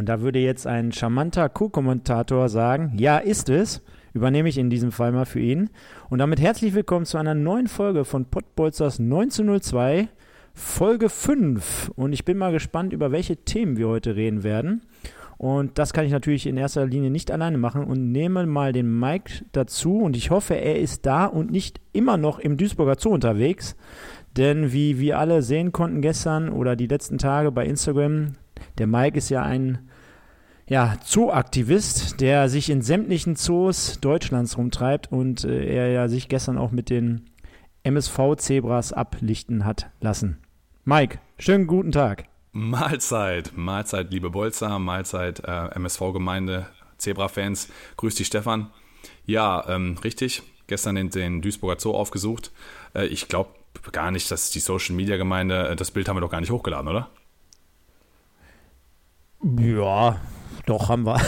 Und da würde jetzt ein charmanter Co-Kommentator sagen, ja, ist es. Übernehme ich in diesem Fall mal für ihn. Und damit herzlich willkommen zu einer neuen Folge von Pottbolzers 1902, Folge 5. Und ich bin mal gespannt, über welche Themen wir heute reden werden. Und das kann ich natürlich in erster Linie nicht alleine machen und nehme mal den Mike dazu. Und ich hoffe, er ist da und nicht immer noch im Duisburger Zoo unterwegs. Denn wie wir alle sehen konnten gestern oder die letzten Tage bei Instagram, der Mike ist ja ein ja, Zooaktivist, der sich in sämtlichen Zoos Deutschlands rumtreibt und äh, er ja sich gestern auch mit den MSV-Zebras ablichten hat lassen. Mike, schönen guten Tag. Mahlzeit, Mahlzeit, liebe Bolzer, Mahlzeit, äh, MSV-Gemeinde, Zebra-Fans. Grüß dich, Stefan. Ja, ähm, richtig. Gestern den, den Duisburger Zoo aufgesucht. Äh, ich glaube, gar nicht, dass die Social Media Gemeinde, äh, das Bild haben wir doch gar nicht hochgeladen, oder? Ja, doch haben wir.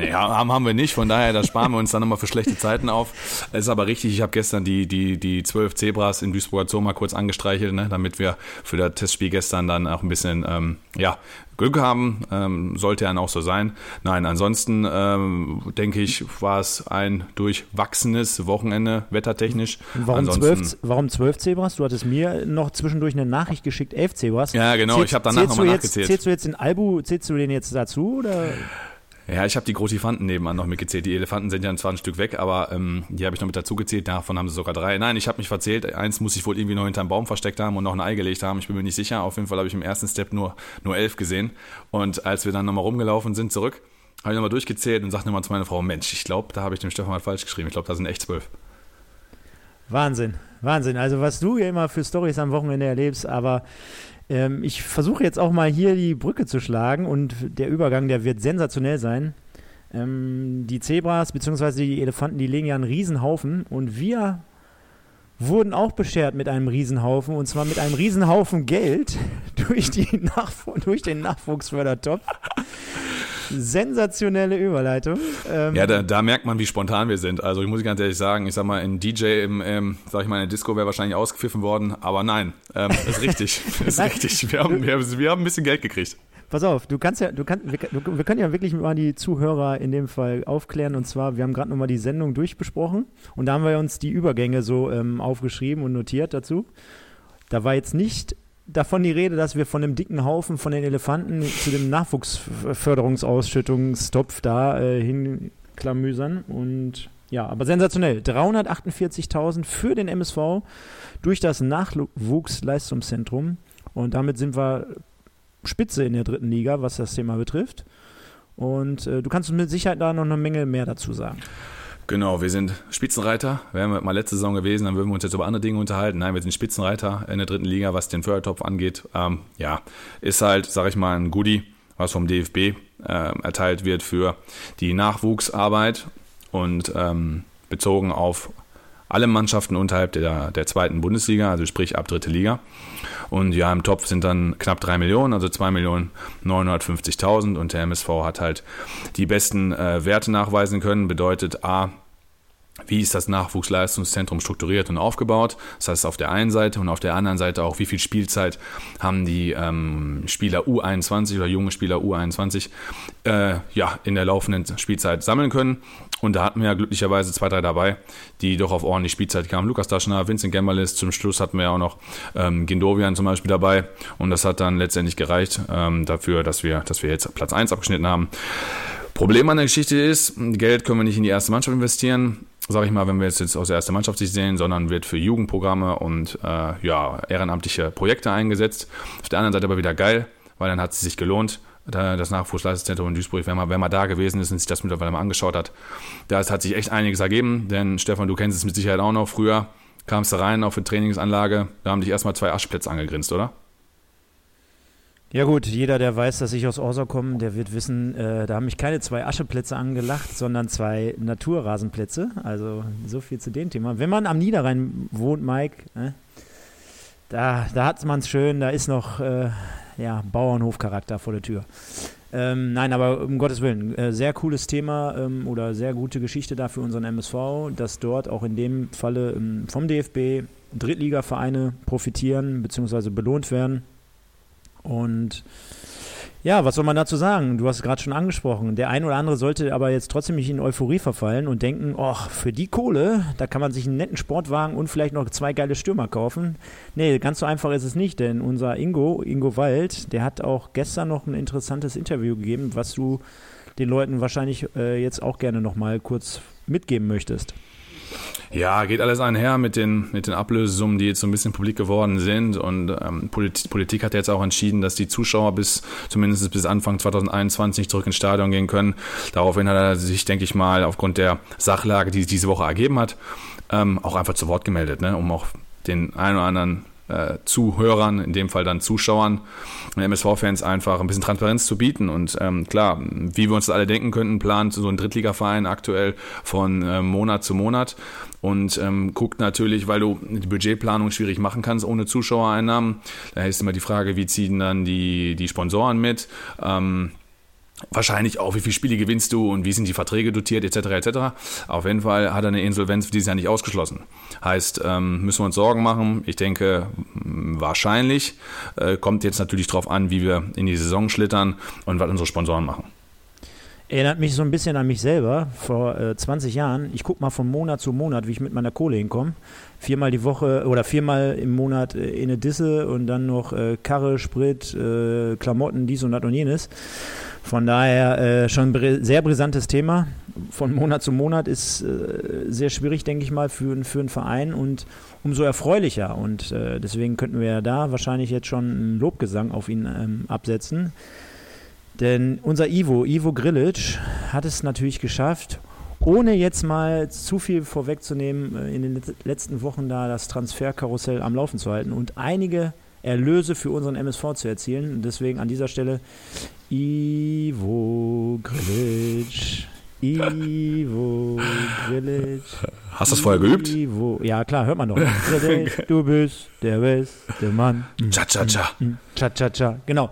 Nee, haben, haben wir nicht, von daher, da sparen wir uns dann nochmal für schlechte Zeiten auf. Es ist aber richtig, ich habe gestern die, die, die zwölf Zebras im Duisburger Zoo mal kurz angestreichelt, ne, damit wir für das Testspiel gestern dann auch ein bisschen ähm, ja, Glück haben. Ähm, sollte ja auch so sein. Nein, ansonsten ähm, denke ich, war es ein durchwachsenes Wochenende, wettertechnisch. Warum zwölf, warum zwölf Zebras? Du hattest mir noch zwischendurch eine Nachricht geschickt, elf Zebras. Ja, genau, Zähl, ich habe danach nochmal nachgezählt. Zählst du jetzt den Albu, zählst du den jetzt dazu? Oder? Ja, ich habe die Grotifanten nebenan noch mitgezählt. Die Elefanten sind ja zwar ein Stück weg, aber ähm, die habe ich noch mit dazu gezählt. Davon haben sie sogar drei. Nein, ich habe mich verzählt. Eins muss ich wohl irgendwie noch hinterm Baum versteckt haben und noch ein Ei gelegt haben. Ich bin mir nicht sicher. Auf jeden Fall habe ich im ersten Step nur, nur elf gesehen. Und als wir dann nochmal rumgelaufen sind zurück, habe ich nochmal durchgezählt und sagte nochmal zu meiner Frau, Mensch, ich glaube, da habe ich dem Stefan mal falsch geschrieben. Ich glaube, da sind echt zwölf. Wahnsinn, Wahnsinn. Also was du hier immer für Stories am Wochenende erlebst, aber ähm, ich versuche jetzt auch mal hier die Brücke zu schlagen und der Übergang, der wird sensationell sein. Ähm, die Zebras bzw. die Elefanten, die legen ja einen Riesenhaufen und wir wurden auch beschert mit einem Riesenhaufen und zwar mit einem Riesenhaufen Geld durch, durch den Nachwuchsfördertopf. Sensationelle Überleitung. Ähm, ja, da, da, merkt man, wie spontan wir sind. Also ich muss ganz ehrlich sagen, ich sag mal, ein DJ im, ähm, sag ich mal, in der Disco wäre wahrscheinlich ausgepfiffen worden, aber nein, ähm, ist richtig, ist richtig. Wir haben, wir, wir haben ein bisschen Geld gekriegt. Pass auf, du kannst ja, du kannst, wir, wir können ja wirklich mal die Zuhörer in dem Fall aufklären. Und zwar, wir haben gerade nochmal die Sendung durchbesprochen und da haben wir uns die Übergänge so ähm, aufgeschrieben und notiert dazu. Da war jetzt nicht davon die Rede, dass wir von dem dicken Haufen von den Elefanten zu dem Nachwuchsförderungsausschüttungstopf da äh, hinklamüsern. Und ja, aber sensationell. 348.000 für den MSV durch das Nachwuchsleistungszentrum. Und damit sind wir Spitze in der dritten Liga, was das Thema betrifft. Und äh, du kannst mit Sicherheit da noch eine Menge mehr dazu sagen. Genau, wir sind Spitzenreiter. Wären wir mal letzte Saison gewesen, dann würden wir uns jetzt über andere Dinge unterhalten. Nein, wir sind Spitzenreiter in der dritten Liga, was den Fördertopf angeht. Ähm, ja, ist halt, sag ich mal, ein Goodie, was vom DFB äh, erteilt wird für die Nachwuchsarbeit und ähm, bezogen auf alle Mannschaften unterhalb der, der zweiten Bundesliga, also sprich ab dritte Liga. Und ja, im Topf sind dann knapp 3 Millionen, also 2 Millionen 950.000 und der MSV hat halt die besten äh, Werte nachweisen können, bedeutet A, wie ist das Nachwuchsleistungszentrum strukturiert und aufgebaut. Das heißt auf der einen Seite und auf der anderen Seite auch, wie viel Spielzeit haben die ähm, Spieler U21 oder junge Spieler U21 äh, ja, in der laufenden Spielzeit sammeln können. Und da hatten wir ja glücklicherweise zwei, drei dabei, die doch auf ordentlich Spielzeit kamen. Lukas Daschner, Vincent Gemmerlis, zum Schluss hatten wir ja auch noch ähm, Gindovian zum Beispiel dabei. Und das hat dann letztendlich gereicht ähm, dafür, dass wir, dass wir jetzt Platz 1 abgeschnitten haben. Problem an der Geschichte ist, Geld können wir nicht in die erste Mannschaft investieren sage ich mal, wenn wir jetzt, jetzt aus der ersten Mannschaft sich sehen, sondern wird für Jugendprogramme und äh, ja, ehrenamtliche Projekte eingesetzt. Auf der anderen Seite aber wieder geil, weil dann hat es sich gelohnt das Nachwuchsleistungszentrum in Duisburg, wenn man, wenn man da gewesen ist und sich das mittlerweile mal angeschaut hat, da hat sich echt einiges ergeben, denn Stefan, du kennst es mit Sicherheit auch noch, früher kamst du rein auf eine Trainingsanlage, da haben dich erstmal zwei Aschplätze angegrinst, oder? Ja gut, jeder, der weiß, dass ich aus Orsa komme, der wird wissen, äh, da haben mich keine zwei Ascheplätze angelacht, sondern zwei Naturrasenplätze. Also so viel zu dem Thema. Wenn man am Niederrhein wohnt, Mike, äh, da, da hat man es schön, da ist noch äh, ja, Bauernhofcharakter vor der Tür. Ähm, nein, aber um Gottes Willen, äh, sehr cooles Thema ähm, oder sehr gute Geschichte da für unseren MSV, dass dort auch in dem Falle ähm, vom DFB Drittligavereine profitieren bzw. belohnt werden und ja, was soll man dazu sagen? Du hast es gerade schon angesprochen. Der ein oder andere sollte aber jetzt trotzdem nicht in Euphorie verfallen und denken, ach, für die Kohle, da kann man sich einen netten Sportwagen und vielleicht noch zwei geile Stürmer kaufen. Nee, ganz so einfach ist es nicht, denn unser Ingo, Ingo Wald, der hat auch gestern noch ein interessantes Interview gegeben, was du den Leuten wahrscheinlich äh, jetzt auch gerne nochmal kurz mitgeben möchtest. Ja, geht alles einher mit den, mit den Ablösesummen, die jetzt so ein bisschen publik geworden sind. Und ähm, Politik, Politik hat jetzt auch entschieden, dass die Zuschauer bis zumindest bis Anfang 2021 zurück ins Stadion gehen können. Daraufhin hat er sich, denke ich mal, aufgrund der Sachlage, die diese Woche ergeben hat, ähm, auch einfach zu Wort gemeldet, ne? um auch den einen oder anderen äh, Zuhörern, in dem Fall dann Zuschauern, MSV-Fans einfach ein bisschen Transparenz zu bieten. Und ähm, klar, wie wir uns das alle denken könnten, plant so ein Drittligaverein aktuell von äh, Monat zu Monat und ähm, guckt natürlich, weil du die Budgetplanung schwierig machen kannst ohne Zuschauereinnahmen. Da ist immer die Frage, wie ziehen dann die, die Sponsoren mit? Ähm, Wahrscheinlich auch, wie viele Spiele gewinnst du und wie sind die Verträge dotiert, etc. etc. Auf jeden Fall hat er eine Insolvenz für dieses Jahr nicht ausgeschlossen. Heißt, ähm, müssen wir uns Sorgen machen? Ich denke, wahrscheinlich. Äh, kommt jetzt natürlich darauf an, wie wir in die Saison schlittern und was unsere Sponsoren machen. Erinnert mich so ein bisschen an mich selber vor äh, 20 Jahren. Ich gucke mal von Monat zu Monat, wie ich mit meiner Kohle hinkomme. Viermal die Woche oder viermal im Monat äh, in eine Disse und dann noch äh, Karre, Sprit, äh, Klamotten, dies und das und jenes. Von daher äh, schon ein sehr brisantes Thema. Von Monat zu Monat ist äh, sehr schwierig, denke ich mal, für, für einen Verein und umso erfreulicher. Und äh, deswegen könnten wir da wahrscheinlich jetzt schon einen Lobgesang auf ihn ähm, absetzen. Denn unser Ivo, Ivo Grilic, hat es natürlich geschafft, ohne jetzt mal zu viel vorwegzunehmen, äh, in den letzten Wochen da das Transferkarussell am Laufen zu halten und einige Erlöse für unseren MSV zu erzielen. Deswegen an dieser Stelle Ivo Grilic. Ivo Grilic. Hast du das vorher geübt? Ivo. Ja, klar, hört man. Grilic, du bist der beste Mann. Cha-cha-cha. Cha-cha-cha, genau.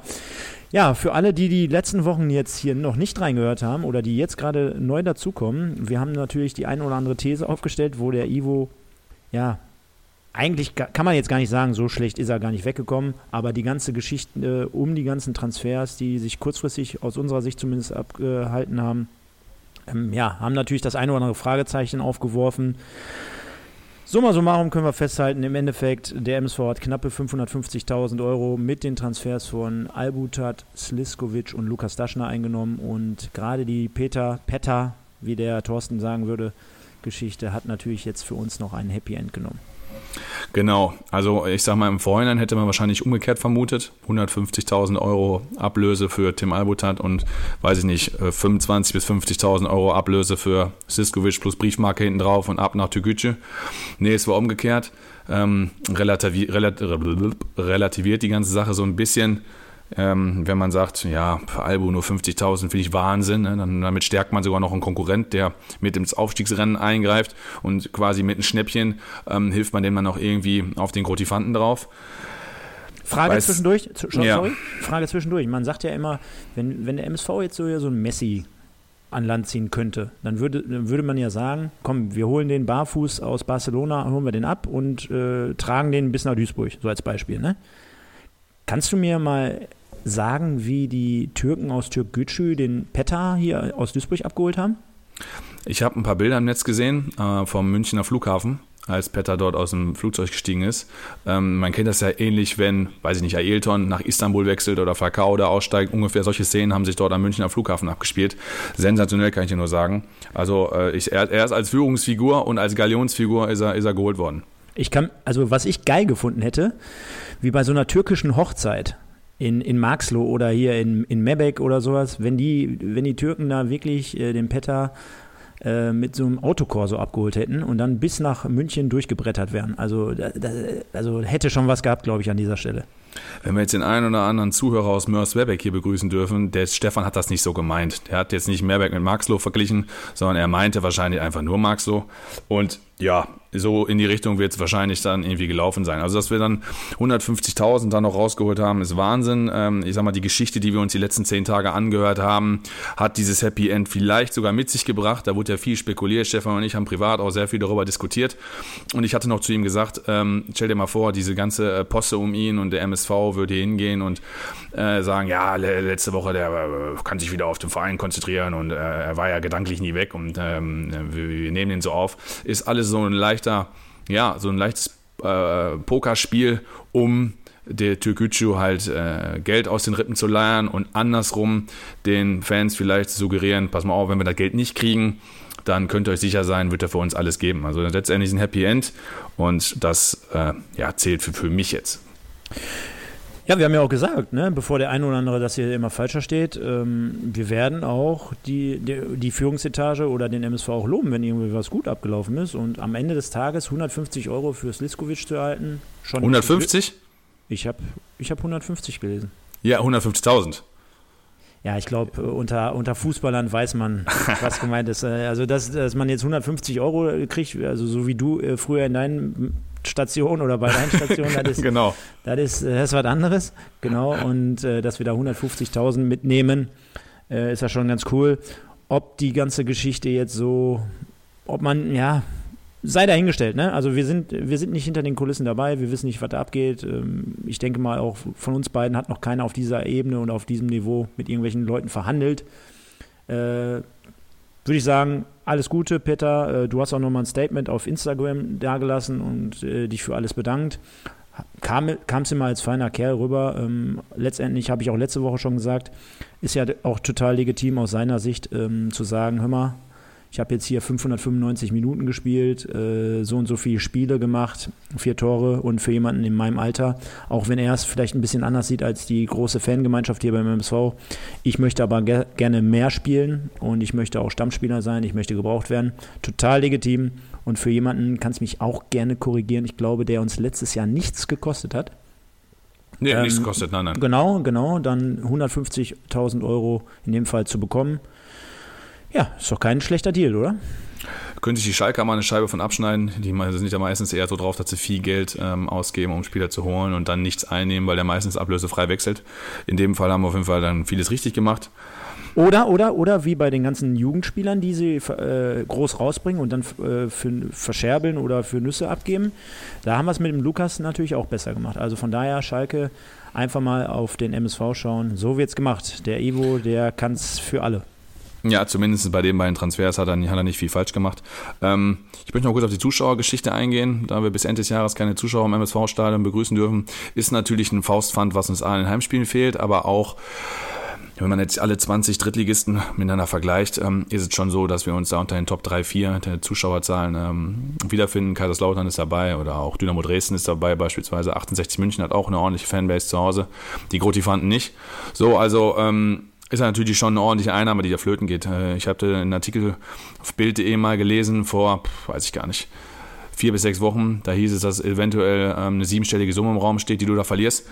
Ja, für alle, die die letzten Wochen jetzt hier noch nicht reingehört haben oder die jetzt gerade neu dazukommen, wir haben natürlich die ein oder andere These aufgestellt, wo der Ivo ja eigentlich kann man jetzt gar nicht sagen, so schlecht ist er gar nicht weggekommen, aber die ganze Geschichte äh, um die ganzen Transfers, die sich kurzfristig aus unserer Sicht zumindest abgehalten haben, ähm, ja, haben natürlich das eine oder andere Fragezeichen aufgeworfen. Summa summarum können wir festhalten, im Endeffekt, der MSV hat knappe 550.000 Euro mit den Transfers von Albutat, Sliskovic und Lukas Daschner eingenommen und gerade die Peter, Petter, wie der Thorsten sagen würde, Geschichte hat natürlich jetzt für uns noch einen Happy End genommen. Genau, also ich sag mal, im Vorhinein hätte man wahrscheinlich umgekehrt vermutet. 150.000 Euro Ablöse für Tim Albutat und, weiß ich nicht, 25.000 bis 50.000 Euro Ablöse für Siskovic plus Briefmarke hinten drauf und ab nach Tügücü. Nee, es war umgekehrt. Ähm, relativiert, relativiert die ganze Sache so ein bisschen. Ähm, wenn man sagt, ja, Albu nur 50.000 finde ich Wahnsinn, ne? Dann, damit stärkt man sogar noch einen Konkurrent, der mit ins Aufstiegsrennen eingreift und quasi mit einem Schnäppchen ähm, hilft man dem dann auch irgendwie auf den Grotifanten drauf. Frage Weiß, zwischendurch, sorry, ja. Frage zwischendurch. Man sagt ja immer, wenn, wenn der MSV jetzt so, so ein Messi an Land ziehen könnte, dann würde, dann würde man ja sagen, komm, wir holen den barfuß aus Barcelona, holen wir den ab und äh, tragen den bis nach Duisburg, so als Beispiel. Ne? Kannst du mir mal sagen, wie die Türken aus Türkgücü den Peta hier aus Duisburg abgeholt haben? Ich habe ein paar Bilder im Netz gesehen äh, vom Münchner Flughafen, als Petter dort aus dem Flugzeug gestiegen ist. Ähm, man kennt das ja ähnlich, wenn, weiß ich nicht, Ailton nach Istanbul wechselt oder Falcao da aussteigt. Ungefähr solche Szenen haben sich dort am Münchner Flughafen abgespielt. Sensationell kann ich dir nur sagen. Also äh, ich, er, er, ist als Führungsfigur und als Galionsfigur ist er, ist er geholt worden. Ich kann, also was ich geil gefunden hätte, wie bei so einer türkischen Hochzeit in, in Marxloh oder hier in, in Mebek oder sowas, wenn die, wenn die Türken da wirklich äh, den Petter äh, mit so einem Autokorso abgeholt hätten und dann bis nach München durchgebrettert wären. Also, da, da, also hätte schon was gehabt, glaube ich, an dieser Stelle. Wenn wir jetzt den einen oder anderen Zuhörer aus Mörs-Werbeck hier begrüßen dürfen, der Stefan hat das nicht so gemeint. Der hat jetzt nicht Mehrberg mit Marxloh verglichen, sondern er meinte wahrscheinlich einfach nur Marxloh. Und ja, so in die Richtung wird es wahrscheinlich dann irgendwie gelaufen sein. Also, dass wir dann 150.000 dann noch rausgeholt haben, ist Wahnsinn. Ähm, ich sag mal, die Geschichte, die wir uns die letzten zehn Tage angehört haben, hat dieses Happy End vielleicht sogar mit sich gebracht. Da wurde ja viel spekuliert. Stefan und ich haben privat auch sehr viel darüber diskutiert. Und ich hatte noch zu ihm gesagt, ähm, stell dir mal vor, diese ganze äh, Posse um ihn und der MSV würde hingehen und äh, sagen, ja, letzte Woche, der äh, kann sich wieder auf den Verein konzentrieren und äh, er war ja gedanklich nie weg und ähm, wir, wir nehmen den so auf. Ist alles so ein leicht leichter, ja, so ein leichtes äh, Pokerspiel, um der Türkgücü halt äh, Geld aus den Rippen zu leiern und andersrum den Fans vielleicht suggerieren, pass mal auf, wenn wir das Geld nicht kriegen, dann könnt ihr euch sicher sein, wird er für uns alles geben. Also letztendlich ein Happy End und das äh, ja, zählt für, für mich jetzt. Ja, wir haben ja auch gesagt, ne, bevor der eine oder andere das hier immer falscher steht, ähm, wir werden auch die, die, die, Führungsetage oder den MSV auch loben, wenn irgendwie was gut abgelaufen ist. Und am Ende des Tages 150 Euro für Sliskovic zu erhalten. Schon 150? Ich habe ich hab 150 gelesen. Ja, 150.000. Ja, ich glaube, unter, unter Fußballern weiß man, was gemeint ist. Äh, also, dass, dass man jetzt 150 Euro kriegt, also so wie du äh, früher in deinen Station oder bei deinen Stationen, das ist, genau. das ist, das ist was anderes. Genau, und äh, dass wir da 150.000 mitnehmen, äh, ist ja schon ganz cool. Ob die ganze Geschichte jetzt so, ob man, ja, sei dahingestellt, ne? Also wir sind, wir sind nicht hinter den Kulissen dabei, wir wissen nicht, was da abgeht. Ähm, ich denke mal, auch von uns beiden hat noch keiner auf dieser Ebene und auf diesem Niveau mit irgendwelchen Leuten verhandelt. Äh, würde ich sagen, alles Gute, Peter. Äh, du hast auch nochmal ein Statement auf Instagram dagelassen und äh, dich für alles bedankt. Kam es immer als feiner Kerl rüber. Ähm, letztendlich habe ich auch letzte Woche schon gesagt, ist ja auch total legitim aus seiner Sicht ähm, zu sagen, hör mal, ich habe jetzt hier 595 Minuten gespielt, äh, so und so viele Spiele gemacht, vier Tore und für jemanden in meinem Alter, auch wenn er es vielleicht ein bisschen anders sieht als die große Fangemeinschaft hier beim MSV. Ich möchte aber ger gerne mehr spielen und ich möchte auch Stammspieler sein, ich möchte gebraucht werden. Total legitim und für jemanden kann es mich auch gerne korrigieren. Ich glaube, der uns letztes Jahr nichts gekostet hat. Nee, ähm, nichts kostet, nein, nein. Genau, genau, dann 150.000 Euro in dem Fall zu bekommen ja, ist doch kein schlechter Deal, oder? Könnte sich die Schalke mal eine Scheibe von abschneiden. Die sind ja meistens eher so drauf, dass sie viel Geld ähm, ausgeben, um Spieler zu holen und dann nichts einnehmen, weil der meistens ablösefrei wechselt. In dem Fall haben wir auf jeden Fall dann vieles richtig gemacht. Oder, oder, oder wie bei den ganzen Jugendspielern, die sie äh, groß rausbringen und dann äh, für verscherbeln oder für Nüsse abgeben. Da haben wir es mit dem Lukas natürlich auch besser gemacht. Also von daher, Schalke, einfach mal auf den MSV schauen. So wird es gemacht. Der Ivo, der kann es für alle. Ja, zumindest bei den beiden Transfers hat er, hat er nicht viel falsch gemacht. Ähm, ich möchte noch kurz auf die Zuschauergeschichte eingehen. Da wir bis Ende des Jahres keine Zuschauer im MSV-Stadion begrüßen dürfen, ist natürlich ein Faustpfand, was uns allen Heimspielen fehlt, aber auch wenn man jetzt alle 20 Drittligisten miteinander vergleicht, ähm, ist es schon so, dass wir uns da unter den Top 3, 4 der Zuschauerzahlen ähm, wiederfinden. Kaiserslautern ist dabei oder auch Dynamo Dresden ist dabei beispielsweise. 68 München hat auch eine ordentliche Fanbase zu Hause. Die Grotifanten nicht. So, also ähm, ist natürlich schon eine ordentliche Einnahme, die da flöten geht. Äh, ich hatte einen Artikel auf Bild.de mal gelesen vor, weiß ich gar nicht, vier bis sechs Wochen. Da hieß es, dass eventuell ähm, eine siebenstellige Summe im Raum steht, die du da verlierst.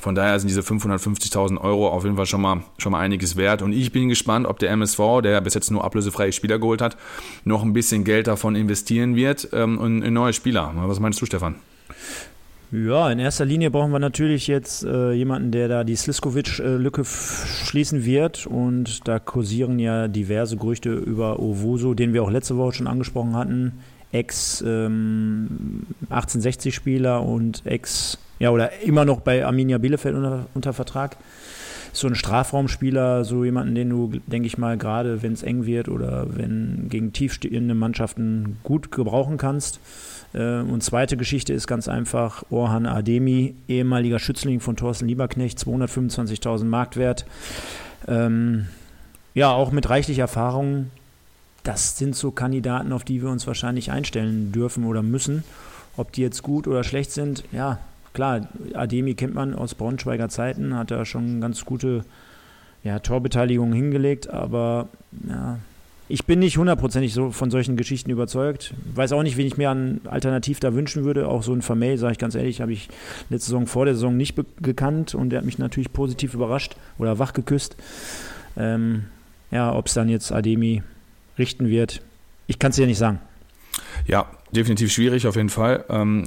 Von daher sind diese 550.000 Euro auf jeden Fall schon mal, schon mal einiges wert. Und ich bin gespannt, ob der MSV, der bis jetzt nur ablösefreie Spieler geholt hat, noch ein bisschen Geld davon investieren wird ähm, in neue Spieler. Was meinst du, Stefan? Ja, in erster Linie brauchen wir natürlich jetzt äh, jemanden, der da die Sliskovic-Lücke schließen wird. Und da kursieren ja diverse Gerüchte über Owoso, den wir auch letzte Woche schon angesprochen hatten. Ex-1860-Spieler ähm, und Ex, ja, oder immer noch bei Arminia Bielefeld unter, unter Vertrag. So ein Strafraumspieler, so jemanden, den du, denke ich mal, gerade wenn es eng wird oder wenn gegen tiefstehende Mannschaften gut gebrauchen kannst. Äh, und zweite Geschichte ist ganz einfach Orhan Ademi, ehemaliger Schützling von Thorsten Lieberknecht, 225.000 Marktwert. Ähm, ja, auch mit reichlich Erfahrung. Das sind so Kandidaten, auf die wir uns wahrscheinlich einstellen dürfen oder müssen. Ob die jetzt gut oder schlecht sind, ja, klar, Ademi kennt man aus Braunschweiger Zeiten, hat da schon ganz gute ja, Torbeteiligung hingelegt, aber ja, ich bin nicht hundertprozentig so von solchen Geschichten überzeugt. Weiß auch nicht, wen ich mir an Alternativ da wünschen würde. Auch so ein Vermey, sage ich ganz ehrlich, habe ich letzte Saison vor der Saison nicht gekannt und der hat mich natürlich positiv überrascht oder wach geküsst. Ähm, ja, ob es dann jetzt Ademi richten wird, ich kann es dir nicht sagen. Ja, definitiv schwierig auf jeden Fall. Ähm,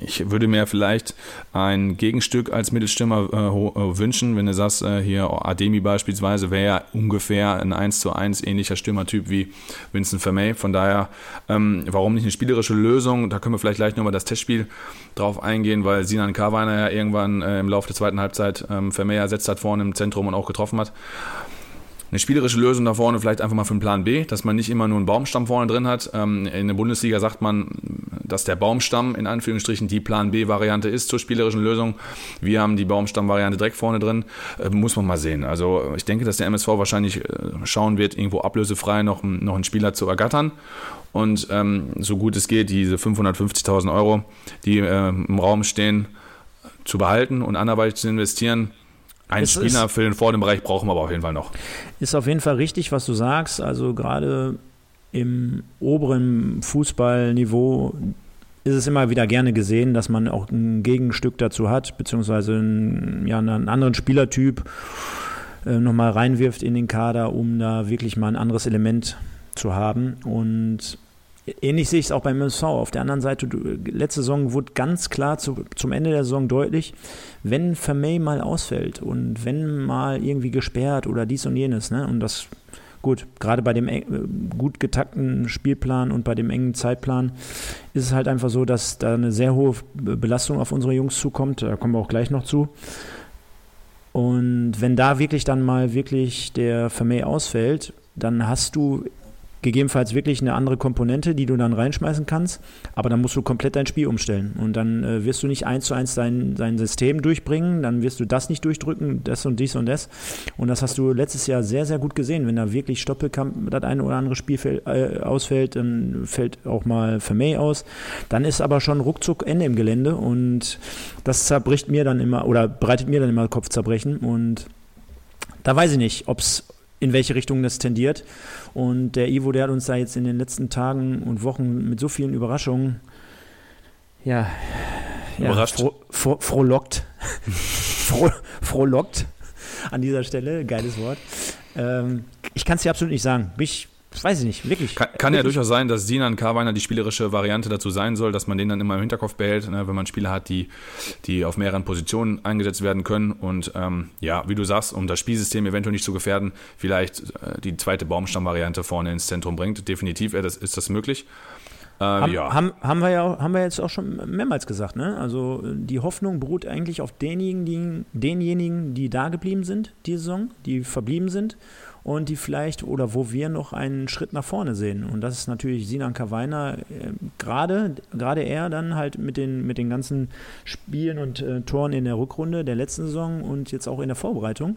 ich würde mir vielleicht ein Gegenstück als Mittelstürmer äh, äh, wünschen, wenn du sagst, äh, hier Ademi beispielsweise wäre ja ungefähr ein 1 zu 1 ähnlicher Stürmertyp wie Vincent Vermey. Von daher, ähm, warum nicht eine spielerische Lösung? Da können wir vielleicht gleich nochmal das Testspiel drauf eingehen, weil Sinan Karweiner ja irgendwann im Laufe der zweiten Halbzeit ähm, Vermey ersetzt hat vorne im Zentrum und auch getroffen hat eine spielerische Lösung da vorne vielleicht einfach mal für einen Plan B, dass man nicht immer nur einen Baumstamm vorne drin hat. Ähm, in der Bundesliga sagt man, dass der Baumstamm in Anführungsstrichen die Plan B-Variante ist zur spielerischen Lösung. Wir haben die Baumstamm-Variante direkt vorne drin. Äh, muss man mal sehen. Also ich denke, dass der MSV wahrscheinlich äh, schauen wird, irgendwo ablösefrei noch, noch einen Spieler zu ergattern und ähm, so gut es geht, diese 550.000 Euro, die äh, im Raum stehen, zu behalten und anderweitig zu investieren. Ein Spieler für den vorderen Bereich brauchen wir aber auf jeden Fall noch. Ist auf jeden Fall richtig, was du sagst. Also gerade im oberen Fußballniveau ist es immer wieder gerne gesehen, dass man auch ein Gegenstück dazu hat, beziehungsweise einen, ja, einen anderen Spielertyp äh, nochmal reinwirft in den Kader, um da wirklich mal ein anderes Element zu haben. Und Ähnlich sehe ich es auch beim MSV. Auf der anderen Seite, letzte Saison wurde ganz klar zu, zum Ende der Saison deutlich, wenn Vermey mal ausfällt und wenn mal irgendwie gesperrt oder dies und jenes, ne? Und das, gut, gerade bei dem äh, gut getakten Spielplan und bei dem engen Zeitplan ist es halt einfach so, dass da eine sehr hohe Belastung auf unsere Jungs zukommt. Da kommen wir auch gleich noch zu. Und wenn da wirklich dann mal wirklich der Vermey ausfällt, dann hast du gegebenenfalls wirklich eine andere Komponente, die du dann reinschmeißen kannst, aber dann musst du komplett dein Spiel umstellen. Und dann äh, wirst du nicht eins zu eins dein, dein System durchbringen, dann wirst du das nicht durchdrücken, das und dies und das. Und das hast du letztes Jahr sehr, sehr gut gesehen, wenn da wirklich Stoppelkamp das eine oder andere Spiel äh, ausfällt, dann fällt auch mal Vermey aus, dann ist aber schon ruckzuck Ende im Gelände und das zerbricht mir dann immer oder bereitet mir dann immer Kopfzerbrechen. Und da weiß ich nicht, ob es in welche Richtung das tendiert. Und der Ivo, der hat uns da jetzt in den letzten Tagen und Wochen mit so vielen Überraschungen, ja, ja Überrascht. Froh, froh, frohlockt. froh, frohlockt an dieser Stelle, geiles Wort. Ähm, ich kann es dir absolut nicht sagen. Mich weiß ich nicht, wirklich. Kann, kann wirklich. ja durchaus sein, dass Sinan Karweiner die spielerische Variante dazu sein soll, dass man den dann immer im Hinterkopf behält, ne, wenn man Spieler hat, die, die auf mehreren Positionen eingesetzt werden können. Und ähm, ja, wie du sagst, um das Spielsystem eventuell nicht zu gefährden, vielleicht äh, die zweite Baumstammvariante vorne ins Zentrum bringt. Definitiv äh, das, ist das möglich. Äh, haben, ja. haben, haben, wir ja haben wir jetzt auch schon mehrmals gesagt, ne? Also die Hoffnung beruht eigentlich auf denjenigen, die, denjenigen, die da geblieben sind, die Saison, die verblieben sind und die vielleicht oder wo wir noch einen Schritt nach vorne sehen. Und das ist natürlich Sinan Kawainer, äh, gerade gerade er dann halt mit den, mit den ganzen Spielen und äh, Toren in der Rückrunde der letzten Saison und jetzt auch in der Vorbereitung.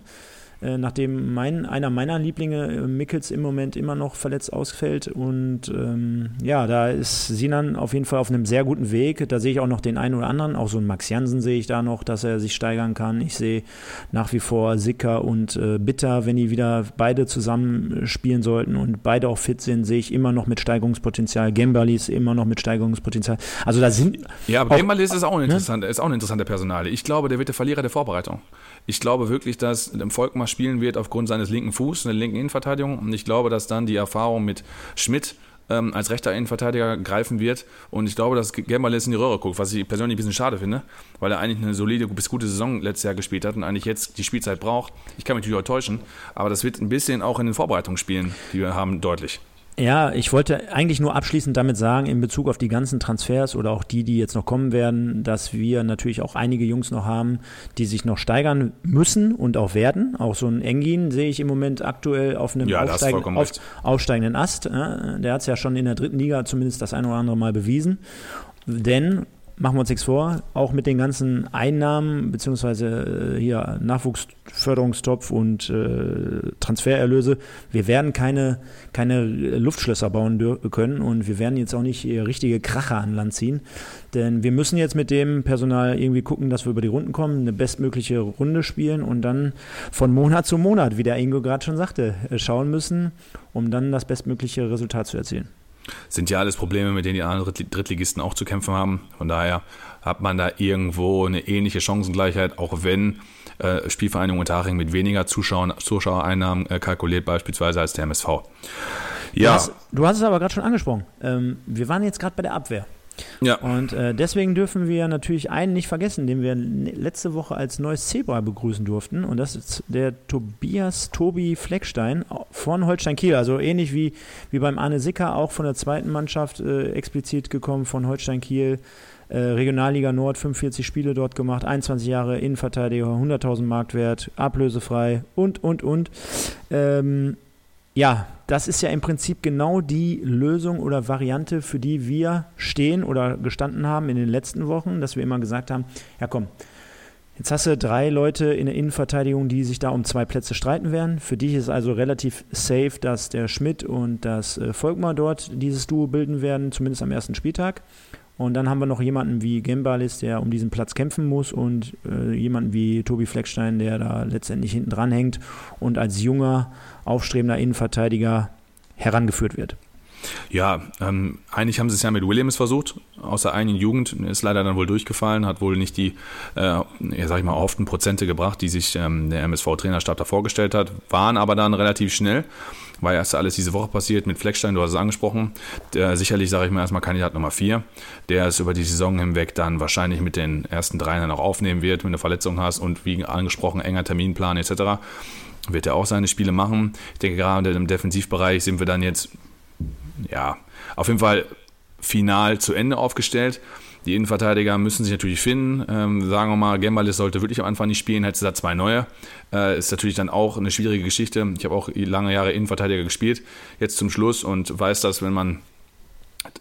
Äh, nachdem mein, einer meiner Lieblinge, äh, Mickels, im Moment immer noch verletzt ausfällt. Und ähm, ja, da ist Sinan auf jeden Fall auf einem sehr guten Weg. Da sehe ich auch noch den einen oder anderen, auch so einen Max Jansen sehe ich da noch, dass er sich steigern kann. Ich sehe nach wie vor Sicker und äh, Bitter, wenn die wieder beide zusammen äh, spielen sollten und beide auch fit sind, sehe ich immer noch mit Steigerungspotenzial. Gemberli ist immer noch mit Steigerungspotenzial. Also da sind. Ja, aber Gemberli ist auch, ein ne? ist auch eine interessante Personale. Ich glaube, der wird der Verlierer der Vorbereitung. Ich glaube wirklich, dass Volkmar spielen wird aufgrund seines linken Fußes, der linken Innenverteidigung. Und ich glaube, dass dann die Erfahrung mit Schmidt ähm, als rechter Innenverteidiger greifen wird. Und ich glaube, dass Gemberle jetzt in die Röhre guckt, was ich persönlich ein bisschen schade finde, weil er eigentlich eine solide bis gute Saison letztes Jahr gespielt hat und eigentlich jetzt die Spielzeit braucht. Ich kann mich natürlich auch täuschen, aber das wird ein bisschen auch in den Vorbereitungsspielen, die wir haben, deutlich. Ja, ich wollte eigentlich nur abschließend damit sagen, in Bezug auf die ganzen Transfers oder auch die, die jetzt noch kommen werden, dass wir natürlich auch einige Jungs noch haben, die sich noch steigern müssen und auch werden. Auch so ein Engin sehe ich im Moment aktuell auf einem ja, aufsteigenden, auf, aufsteigenden Ast. Der hat es ja schon in der dritten Liga zumindest das ein oder andere Mal bewiesen. Denn machen wir uns nichts vor, auch mit den ganzen Einnahmen beziehungsweise äh, hier Nachwuchsförderungstopf und äh, Transfererlöse, wir werden keine, keine Luftschlösser bauen können und wir werden jetzt auch nicht richtige Kracher an Land ziehen, denn wir müssen jetzt mit dem Personal irgendwie gucken, dass wir über die Runden kommen, eine bestmögliche Runde spielen und dann von Monat zu Monat, wie der Ingo gerade schon sagte, äh, schauen müssen, um dann das bestmögliche Resultat zu erzielen sind ja alles Probleme, mit denen die anderen Drittligisten auch zu kämpfen haben. Von daher hat man da irgendwo eine ähnliche Chancengleichheit, auch wenn äh, Spielvereinigung Unterhaching mit weniger Zuschauern, Zuschauereinnahmen äh, kalkuliert, beispielsweise als der MSV. Ja. Du hast, du hast es aber gerade schon angesprochen. Ähm, wir waren jetzt gerade bei der Abwehr. Ja. Und äh, deswegen dürfen wir natürlich einen nicht vergessen, den wir letzte Woche als neues Zebra begrüßen durften. Und das ist der Tobias Tobi Fleckstein von Holstein Kiel. Also ähnlich wie, wie beim Arne Sicker, auch von der zweiten Mannschaft äh, explizit gekommen von Holstein Kiel. Äh, Regionalliga Nord, 45 Spiele dort gemacht, 21 Jahre Innenverteidiger, 100.000 Marktwert, ablösefrei und, und, und. Ähm, ja, das ist ja im Prinzip genau die Lösung oder Variante, für die wir stehen oder gestanden haben in den letzten Wochen, dass wir immer gesagt haben, ja komm, Jetzt hast du drei Leute in der Innenverteidigung, die sich da um zwei Plätze streiten werden. Für dich ist also relativ safe, dass der Schmidt und das äh, Volkmar dort dieses Duo bilden werden, zumindest am ersten Spieltag. Und dann haben wir noch jemanden wie Gembalis, der um diesen Platz kämpfen muss und äh, jemanden wie Tobi Fleckstein, der da letztendlich hinten dran hängt und als junger aufstrebender Innenverteidiger herangeführt wird. Ja, ähm, eigentlich haben sie es ja mit Williams versucht, aus der eigenen Jugend, ist leider dann wohl durchgefallen, hat wohl nicht die, äh, ja, sag ich mal, erhofften Prozente gebracht, die sich ähm, der MSV-Trainerstab da vorgestellt hat, waren aber dann relativ schnell, weil erst alles diese Woche passiert mit Fleckstein, du hast es angesprochen, der sicherlich, sage ich mal, erstmal Kandidat Nummer 4, der es über die Saison hinweg dann wahrscheinlich mit den ersten dreien dann auch aufnehmen wird, wenn du Verletzung hast und wie angesprochen, enger Terminplan etc wird er auch seine Spiele machen. Ich denke, gerade im Defensivbereich sind wir dann jetzt, ja, auf jeden Fall final zu Ende aufgestellt. Die Innenverteidiger müssen sich natürlich finden. Ähm, sagen wir mal, Gembalis sollte wirklich am Anfang nicht spielen, hätte da zwei neue. Äh, ist natürlich dann auch eine schwierige Geschichte. Ich habe auch lange Jahre Innenverteidiger gespielt, jetzt zum Schluss und weiß das, wenn man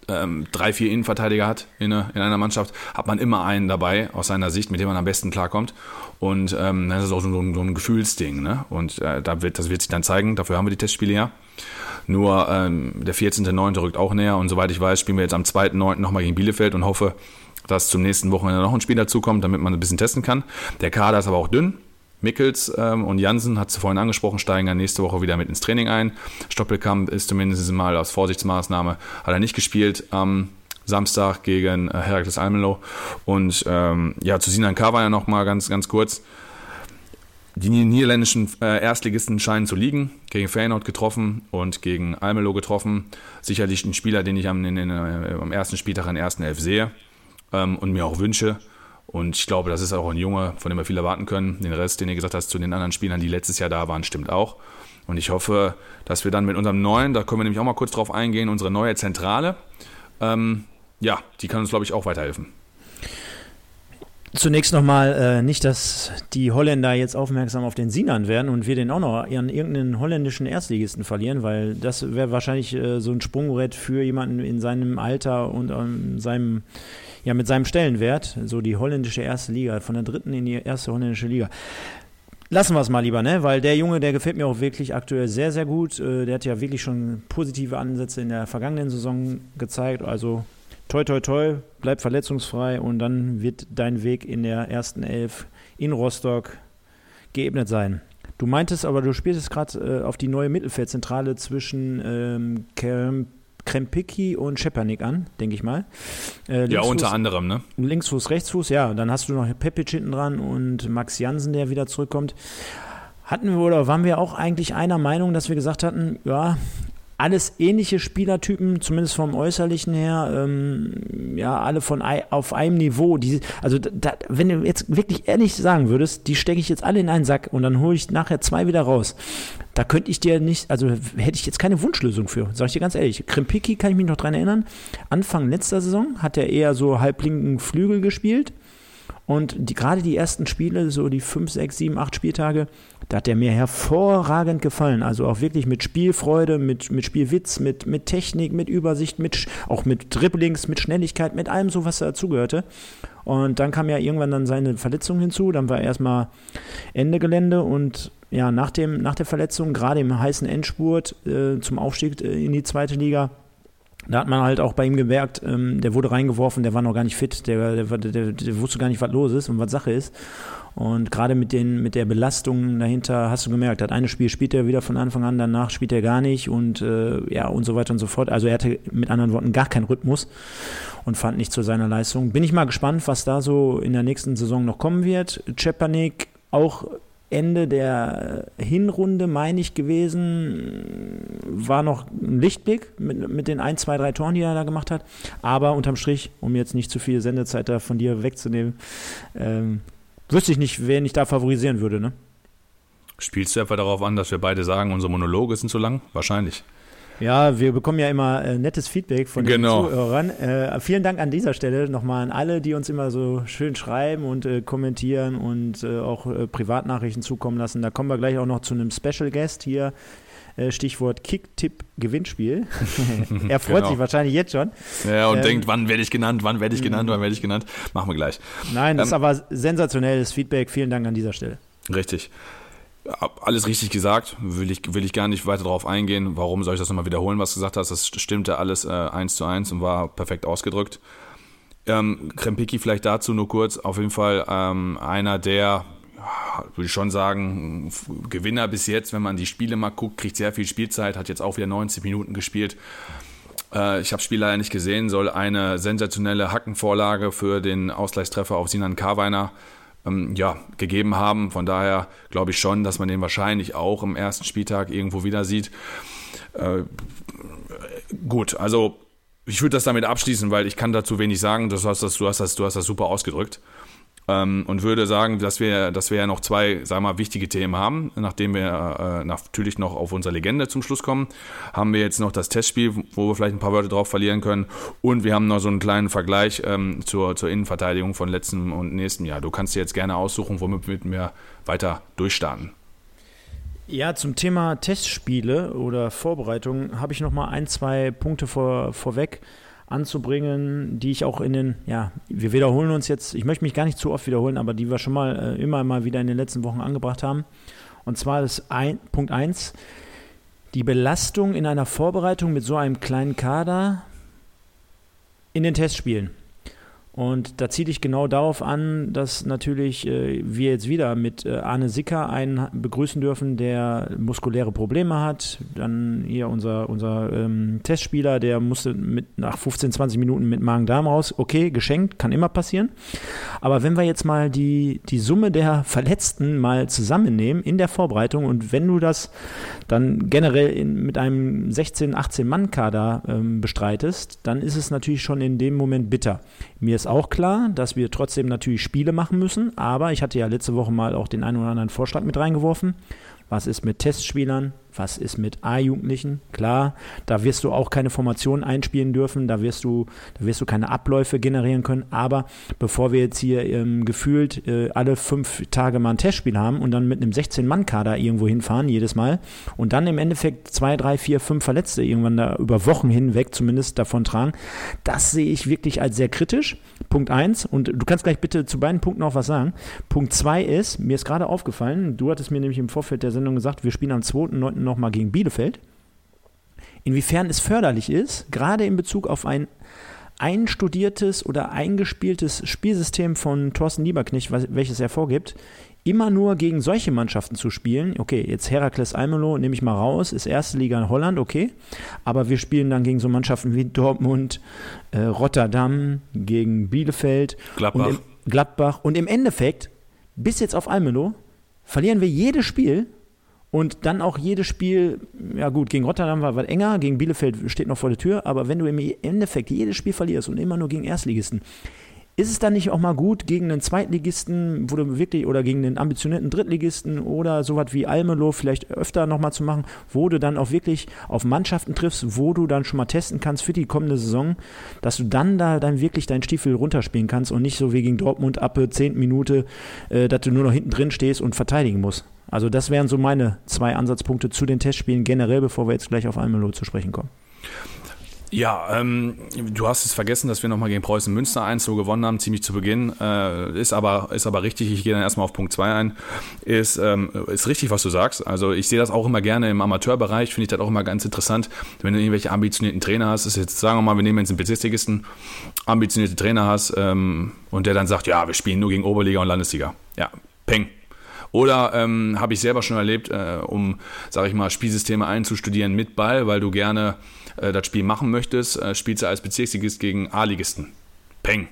ähm, drei, vier Innenverteidiger hat in, eine, in, einer Mannschaft, hat man immer einen dabei aus seiner Sicht, mit dem man am besten klarkommt. Und ähm, das ist auch so, so, so ein Gefühlsding. Ne? Und äh, da wird, das wird sich dann zeigen, dafür haben wir die Testspiele ja. Nur ähm, der 14.9. rückt auch näher und soweit ich weiß, spielen wir jetzt am 2.9. nochmal gegen Bielefeld und hoffe, dass zum nächsten Wochenende noch ein Spiel dazukommt, damit man ein bisschen testen kann. Der Kader ist aber auch dünn. Mickels ähm, und Jansen, hat sie vorhin angesprochen, steigen dann nächste Woche wieder mit ins Training ein. Stoppelkamp ist zumindest mal aus Vorsichtsmaßnahme, hat er nicht gespielt am Samstag gegen äh, Herakles Almelo. Und ähm, ja, zu Sinan K war ja noch mal ganz, ganz kurz. Die niederländischen äh, Erstligisten scheinen zu liegen. Gegen Feyenoord getroffen und gegen Almelo getroffen. Sicherlich ein Spieler, den ich am, in, in, äh, am ersten Spieltag in der ersten Elf sehe ähm, und mir auch wünsche. Und ich glaube, das ist auch ein Junge, von dem wir viel erwarten können. Den Rest, den ihr gesagt hast, zu den anderen Spielern, die letztes Jahr da waren, stimmt auch. Und ich hoffe, dass wir dann mit unserem neuen, da können wir nämlich auch mal kurz drauf eingehen, unsere neue Zentrale, ähm, ja, die kann uns, glaube ich, auch weiterhelfen. Zunächst nochmal äh, nicht, dass die Holländer jetzt aufmerksam auf den Sinan werden und wir den auch noch an irgendeinen holländischen Erstligisten verlieren, weil das wäre wahrscheinlich äh, so ein Sprungbrett für jemanden in seinem Alter und ähm, seinem ja mit seinem Stellenwert, so die holländische erste Liga, von der dritten in die erste holländische Liga. Lassen wir es mal lieber, ne? Weil der Junge, der gefällt mir auch wirklich aktuell sehr, sehr gut. Äh, der hat ja wirklich schon positive Ansätze in der vergangenen Saison gezeigt. Also toi, toi, toi, bleib verletzungsfrei und dann wird dein Weg in der ersten Elf in Rostock geebnet sein. Du meintest aber, du spielst gerade äh, auf die neue Mittelfeldzentrale zwischen ähm, Krempicki und Schepernik an, denke ich mal. Äh, ja, unter anderem, ne? Linksfuß, Rechtsfuß, ja. Dann hast du noch Pepic hinten dran und Max Jansen, der wieder zurückkommt. Hatten wir oder waren wir auch eigentlich einer Meinung, dass wir gesagt hatten, ja, alles ähnliche Spielertypen, zumindest vom Äußerlichen her, ähm, ja, alle von auf einem Niveau. Die, also, da, wenn du jetzt wirklich ehrlich sagen würdest, die stecke ich jetzt alle in einen Sack und dann hole ich nachher zwei wieder raus. Da könnte ich dir nicht, also hätte ich jetzt keine Wunschlösung für, sage ich dir ganz ehrlich. Krimpiki kann ich mich noch dran erinnern. Anfang letzter Saison hat er eher so halblinken Flügel gespielt Und die, gerade die ersten Spiele, so die 5, 6, 7, 8 Spieltage, da hat er mir hervorragend gefallen. Also auch wirklich mit Spielfreude, mit, mit Spielwitz, mit, mit Technik, mit Übersicht, mit, auch mit Dribblings, mit Schnelligkeit, mit allem so, was dazugehörte. Und dann kam ja irgendwann dann seine Verletzung hinzu. Dann war erstmal Ende Gelände und ja, nach, dem, nach der Verletzung, gerade im heißen Endspurt äh, zum Aufstieg äh, in die zweite Liga, da hat man halt auch bei ihm gemerkt, ähm, der wurde reingeworfen, der war noch gar nicht fit, der, der, der, der wusste gar nicht, was los ist und was Sache ist. Und gerade mit, den, mit der Belastung dahinter hast du gemerkt, das eine Spiel spielt er wieder von Anfang an, danach spielt er gar nicht und äh, ja und so weiter und so fort. Also er hatte mit anderen Worten gar keinen Rhythmus und fand nicht zu seiner Leistung. Bin ich mal gespannt, was da so in der nächsten Saison noch kommen wird. Czepanik auch Ende der Hinrunde, meine ich, gewesen, war noch ein Lichtblick mit, mit den 1, 2, 3 Toren, die er da gemacht hat. Aber unterm Strich, um jetzt nicht zu viel Sendezeit da von dir wegzunehmen, ähm, wüsste ich nicht, wen ich da favorisieren würde. Ne? Spielst du etwa darauf an, dass wir beide sagen, unsere Monologe sind zu lang? Wahrscheinlich. Ja, wir bekommen ja immer äh, nettes Feedback von genau. den Zuhörern. Äh, vielen Dank an dieser Stelle nochmal an alle, die uns immer so schön schreiben und äh, kommentieren und äh, auch äh, Privatnachrichten zukommen lassen. Da kommen wir gleich auch noch zu einem Special Guest hier. Äh, Stichwort Kick-Tipp-Gewinnspiel. er freut genau. sich wahrscheinlich jetzt schon. Ja, und ähm, denkt, wann werde ich genannt, wann werde ich genannt, wann werde ich genannt. Machen wir gleich. Nein, das ähm, ist aber sensationelles Feedback. Vielen Dank an dieser Stelle. Richtig alles richtig gesagt, will ich, will ich gar nicht weiter darauf eingehen. Warum soll ich das nochmal wiederholen, was du gesagt hast? Das stimmte alles äh, eins zu eins und war perfekt ausgedrückt. Ähm, Krempiki vielleicht dazu nur kurz. Auf jeden Fall ähm, einer der, würde ich schon sagen, Gewinner bis jetzt, wenn man die Spiele mal guckt, kriegt sehr viel Spielzeit, hat jetzt auch wieder 90 Minuten gespielt. Äh, ich habe das Spiel leider nicht gesehen, soll eine sensationelle Hackenvorlage für den Ausgleichstreffer auf Sinan Karweiner ähm, ja, gegeben haben. Von daher glaube ich schon, dass man den wahrscheinlich auch im ersten Spieltag irgendwo wieder sieht. Äh, gut, also ich würde das damit abschließen, weil ich kann dazu wenig sagen. Du hast das, du hast das, du hast das super ausgedrückt ähm, und würde sagen, dass wir, dass wir ja noch zwei, sagen mal, wichtige Themen haben. Nachdem wir äh, natürlich noch auf unsere Legende zum Schluss kommen, haben wir jetzt noch das Testspiel, wo wir vielleicht ein paar Wörter drauf verlieren können. Und wir haben noch so einen kleinen Vergleich ähm, zur, zur Innenverteidigung von letztem und nächstem Jahr. Du kannst dir jetzt gerne aussuchen, womit wir weiter durchstarten. Ja, zum Thema Testspiele oder Vorbereitung habe ich noch mal ein, zwei Punkte vor, vorweg anzubringen, die ich auch in den, ja, wir wiederholen uns jetzt, ich möchte mich gar nicht zu oft wiederholen, aber die wir schon mal äh, immer mal wieder in den letzten Wochen angebracht haben. Und zwar ist ein, Punkt 1, die Belastung in einer Vorbereitung mit so einem kleinen Kader in den Testspielen. Und da ziehe ich genau darauf an, dass natürlich äh, wir jetzt wieder mit äh, Arne Sicker einen begrüßen dürfen, der muskuläre Probleme hat. Dann hier unser, unser ähm, Testspieler, der musste mit, nach 15, 20 Minuten mit Magen-Darm raus. Okay, geschenkt, kann immer passieren. Aber wenn wir jetzt mal die, die Summe der Verletzten mal zusammennehmen in der Vorbereitung und wenn du das dann generell in, mit einem 16, 18 Mann-Kader ähm, bestreitest, dann ist es natürlich schon in dem Moment bitter. Mir ist auch klar, dass wir trotzdem natürlich Spiele machen müssen, aber ich hatte ja letzte Woche mal auch den einen oder anderen Vorschlag mit reingeworfen. Was ist mit Testspielern? Was ist mit A-Jugendlichen? Klar, da wirst du auch keine Formation einspielen dürfen, da wirst du, da wirst du keine Abläufe generieren können. Aber bevor wir jetzt hier ähm, gefühlt äh, alle fünf Tage mal ein Testspiel haben und dann mit einem 16-Mann-Kader irgendwo hinfahren, jedes Mal, und dann im Endeffekt zwei, drei, vier, fünf Verletzte irgendwann da über Wochen hinweg zumindest davon tragen, das sehe ich wirklich als sehr kritisch. Punkt eins, und du kannst gleich bitte zu beiden Punkten auch was sagen. Punkt zwei ist, mir ist gerade aufgefallen, du hattest mir nämlich im Vorfeld der Sendung gesagt, wir spielen am 2.9 nochmal gegen Bielefeld. Inwiefern es förderlich ist, gerade in Bezug auf ein einstudiertes oder eingespieltes Spielsystem von Thorsten Lieberknecht, welches er vorgibt, immer nur gegen solche Mannschaften zu spielen. Okay, jetzt Herakles Almelo nehme ich mal raus, ist erste Liga in Holland, okay. Aber wir spielen dann gegen so Mannschaften wie Dortmund, äh, Rotterdam, gegen Bielefeld, Gladbach. Und im, Gladbach. Und im Endeffekt, bis jetzt auf Almelo, verlieren wir jedes Spiel und dann auch jedes Spiel, ja gut, gegen Rotterdam war was enger, gegen Bielefeld steht noch vor der Tür, aber wenn du im Endeffekt jedes Spiel verlierst und immer nur gegen Erstligisten, ist es dann nicht auch mal gut gegen einen Zweitligisten, wo du wirklich, oder gegen einen ambitionierten Drittligisten oder sowas wie Almelo vielleicht öfter nochmal zu machen, wo du dann auch wirklich auf Mannschaften triffst, wo du dann schon mal testen kannst für die kommende Saison, dass du dann da dann wirklich deinen Stiefel runterspielen kannst und nicht so wie gegen Dortmund ab 10. Minute, äh, dass du nur noch hinten drin stehst und verteidigen musst. Also das wären so meine zwei Ansatzpunkte zu den Testspielen generell, bevor wir jetzt gleich auf Almelo zu sprechen kommen. Ja, ähm, du hast es vergessen, dass wir nochmal gegen Preußen Münster 1 so gewonnen haben, ziemlich zu Beginn. Äh, ist, aber, ist aber richtig, ich gehe dann erstmal auf Punkt 2 ein. Ist, ähm, ist richtig, was du sagst. Also ich sehe das auch immer gerne im Amateurbereich, finde ich das auch immer ganz interessant, wenn du irgendwelche ambitionierten Trainer hast. Ist jetzt, sagen wir mal, wir nehmen jetzt einen Bezirksligisten, ambitionierte Trainer hast ähm, und der dann sagt, ja, wir spielen nur gegen Oberliga und Landesliga. Ja, peng, oder ähm, habe ich selber schon erlebt, äh, um, sage ich mal, Spielsysteme einzustudieren mit Ball, weil du gerne äh, das Spiel machen möchtest, äh, spielst du als Bezirksligist gegen A-Ligisten. Peng.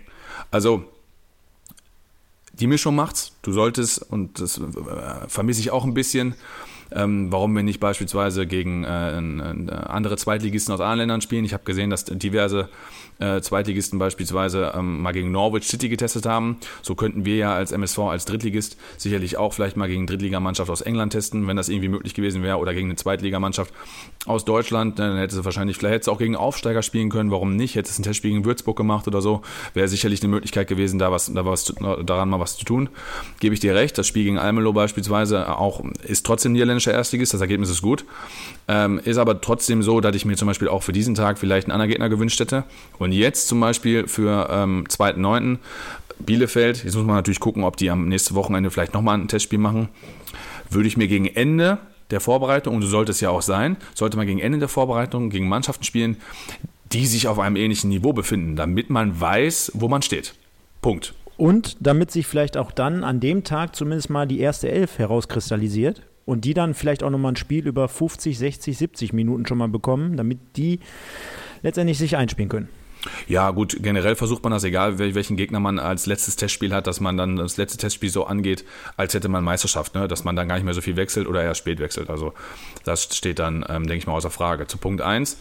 Also die Mischung macht's. Du solltest, und das äh, vermisse ich auch ein bisschen, ähm, warum wir nicht beispielsweise gegen äh, andere Zweitligisten aus anderen Ländern spielen. Ich habe gesehen, dass diverse äh, Zweitligisten beispielsweise ähm, mal gegen Norwich City getestet haben. So könnten wir ja als MSV, als Drittligist sicherlich auch vielleicht mal gegen Drittligamannschaft aus England testen, wenn das irgendwie möglich gewesen wäre, oder gegen eine Zweitligamannschaft aus Deutschland. Dann hätte es wahrscheinlich, vielleicht hätte es auch gegen Aufsteiger spielen können. Warum nicht? Hätte es ein Testspiel gegen Würzburg gemacht oder so, wäre sicherlich eine Möglichkeit gewesen, da was, da was daran mal was zu tun. Gebe ich dir recht. Das Spiel gegen Almelo beispielsweise auch ist trotzdem niederländischer Erstligist. Das Ergebnis ist gut. Ähm, ist aber trotzdem so, dass ich mir zum Beispiel auch für diesen Tag vielleicht einen anderen Gegner gewünscht hätte. Und jetzt zum Beispiel für ähm, 2.9. Bielefeld, jetzt muss man natürlich gucken, ob die am nächsten Wochenende vielleicht nochmal ein Testspiel machen, würde ich mir gegen Ende der Vorbereitung, und so sollte es ja auch sein, sollte man gegen Ende der Vorbereitung gegen Mannschaften spielen, die sich auf einem ähnlichen Niveau befinden, damit man weiß, wo man steht. Punkt. Und damit sich vielleicht auch dann an dem Tag zumindest mal die erste Elf herauskristallisiert, und die dann vielleicht auch nochmal ein Spiel über 50, 60, 70 Minuten schon mal bekommen, damit die letztendlich sich einspielen können. Ja, gut, generell versucht man das, egal welchen Gegner man als letztes Testspiel hat, dass man dann das letzte Testspiel so angeht, als hätte man Meisterschaft, ne? dass man dann gar nicht mehr so viel wechselt oder erst spät wechselt. Also das steht dann, ähm, denke ich mal, außer Frage. Zu Punkt 1,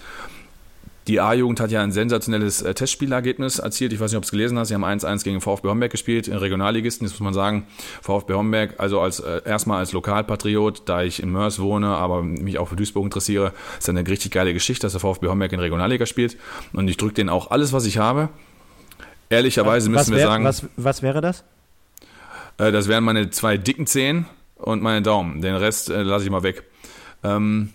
die A-Jugend hat ja ein sensationelles äh, Testspielergebnis erzielt. Ich weiß nicht, ob du es gelesen hast. Sie haben 1-1 gegen VfB Homberg gespielt, in Regionalligisten. Jetzt muss man sagen, VfB Homberg, also als äh, erstmal als Lokalpatriot, da ich in Mörs wohne, aber mich auch für Duisburg interessiere, ist eine richtig geile Geschichte, dass der VfB Homberg in Regionalliga spielt. Und ich drücke denen auch alles, was ich habe. Ehrlicherweise was müssen wir wär, sagen. Was, was wäre das? Äh, das wären meine zwei dicken Zehen und meine Daumen. Den Rest äh, lasse ich mal weg. Ähm,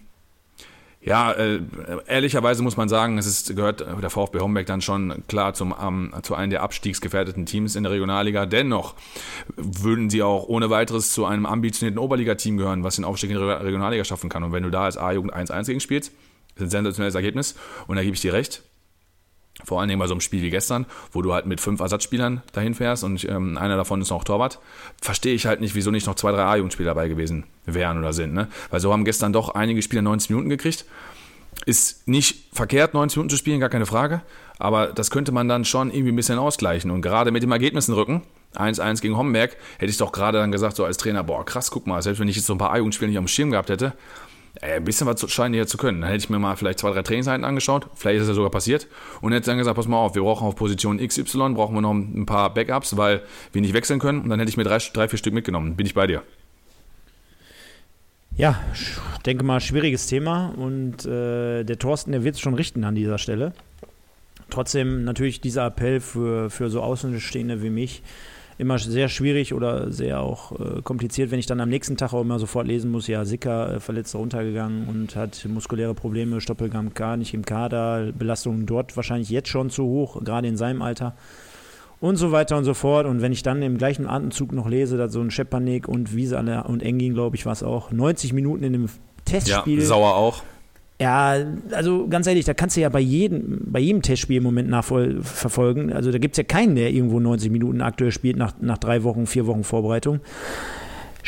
ja, äh, ehrlicherweise muss man sagen, es ist, gehört der VfB Homberg dann schon klar zum, ähm, zu einem der abstiegsgefährdeten Teams in der Regionalliga. Dennoch würden sie auch ohne weiteres zu einem ambitionierten Oberligateam gehören, was den Aufstieg in der Regionalliga schaffen kann. Und wenn du da als A-Jugend 1-1 gegen spielst, ist ein sensationelles Ergebnis. Und da gebe ich dir recht. Vor allen Dingen bei so einem Spiel wie gestern, wo du halt mit fünf Ersatzspielern dahin fährst und ähm, einer davon ist noch Torwart, verstehe ich halt nicht, wieso nicht noch zwei, drei A-Jugendspieler dabei gewesen wären oder sind. Ne? Weil so haben gestern doch einige Spieler 90 Minuten gekriegt. Ist nicht verkehrt, 90 Minuten zu spielen, gar keine Frage. Aber das könnte man dann schon irgendwie ein bisschen ausgleichen. Und gerade mit dem Ergebnis im Rücken, 1-1 gegen Homberg, hätte ich doch gerade dann gesagt, so als Trainer, boah, krass, guck mal, selbst wenn ich jetzt so ein paar A-Jugendspieler nicht dem Schirm gehabt hätte, ein bisschen was scheinen die ja zu können. Dann hätte ich mir mal vielleicht zwei, drei Trainingseinheiten angeschaut, vielleicht ist ja sogar passiert und hätte dann gesagt, pass mal auf, wir brauchen auf Position XY, brauchen wir noch ein paar Backups, weil wir nicht wechseln können und dann hätte ich mir drei, drei vier Stück mitgenommen. Bin ich bei dir. Ja, denke mal, schwieriges Thema und äh, der Thorsten, der wird es schon richten an dieser Stelle. Trotzdem natürlich dieser Appell für, für so Außenstehende wie mich, immer sehr schwierig oder sehr auch äh, kompliziert, wenn ich dann am nächsten Tag auch immer sofort lesen muss, ja, Sicker äh, verletzt runtergegangen und hat muskuläre Probleme, Stoppelgang K nicht im Kader, Belastungen dort wahrscheinlich jetzt schon zu hoch, gerade in seinem Alter und so weiter und so fort. Und wenn ich dann im gleichen Atemzug noch lese, dass so ein Schepanik und Wiese und Engin, glaube ich, war es auch, 90 Minuten in dem Testspiel. Ja, Sauer auch. Ja, also ganz ehrlich, da kannst du ja bei jedem, bei jedem Testspiel im Moment nachverfolgen. Also da gibt es ja keinen, der irgendwo 90 Minuten aktuell spielt nach, nach drei Wochen, vier Wochen Vorbereitung.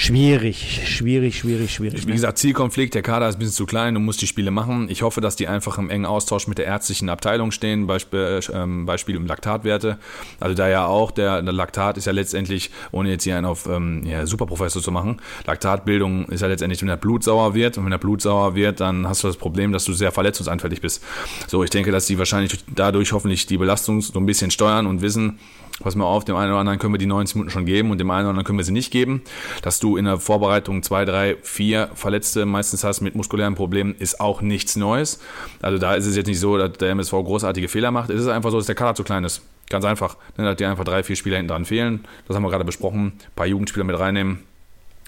Schwierig, schwierig, schwierig, schwierig. Wie ne? gesagt, Zielkonflikt, der Kader ist ein bisschen zu klein, du musst die Spiele machen. Ich hoffe, dass die einfach im engen Austausch mit der ärztlichen Abteilung stehen, Beispiel, äh, Beispiel um Laktatwerte. Also da ja auch, der, der Laktat ist ja letztendlich, ohne jetzt hier einen auf ähm, ja, Superprofessor zu machen, Laktatbildung ist ja letztendlich, wenn der Blut sauer wird und wenn der Blut sauer wird, dann hast du das Problem, dass du sehr verletzungsanfällig bist. So, ich denke, dass die wahrscheinlich dadurch hoffentlich die Belastung so ein bisschen steuern und wissen, pass mal auf, dem einen oder anderen können wir die 90 Minuten schon geben und dem einen oder anderen können wir sie nicht geben. Dass du in der Vorbereitung zwei, drei, vier Verletzte meistens hast mit muskulären Problemen, ist auch nichts Neues. Also da ist es jetzt nicht so, dass der MSV großartige Fehler macht. Es ist einfach so, dass der Kader zu klein ist. Ganz einfach. Dann hat dir einfach drei, vier Spieler hinten dran fehlen. Das haben wir gerade besprochen. Ein paar Jugendspieler mit reinnehmen.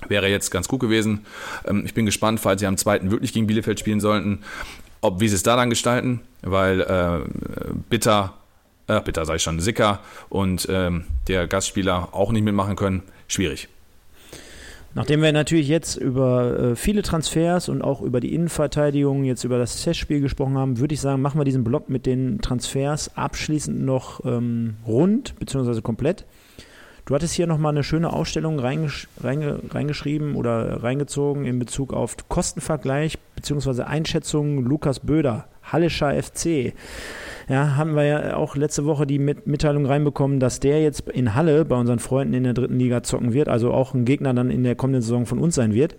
Wäre jetzt ganz gut gewesen. Ähm, ich bin gespannt, falls sie am zweiten wirklich gegen Bielefeld spielen sollten, ob wie sie es da dann gestalten, weil äh, Bitter, äh, Bitter ich schon, Sicker und ähm, der Gastspieler auch nicht mitmachen können. Schwierig. Nachdem wir natürlich jetzt über äh, viele Transfers und auch über die Innenverteidigung, jetzt über das Testspiel gesprochen haben, würde ich sagen, machen wir diesen Block mit den Transfers abschließend noch ähm, rund, beziehungsweise komplett. Du hattest hier nochmal eine schöne Ausstellung reingesch reinge reingeschrieben oder reingezogen in Bezug auf Kostenvergleich bzw. Einschätzung Lukas Böder, Hallischer FC. Ja, haben wir ja auch letzte Woche die Mitteilung reinbekommen, dass der jetzt in Halle bei unseren Freunden in der dritten Liga zocken wird, also auch ein Gegner dann in der kommenden Saison von uns sein wird.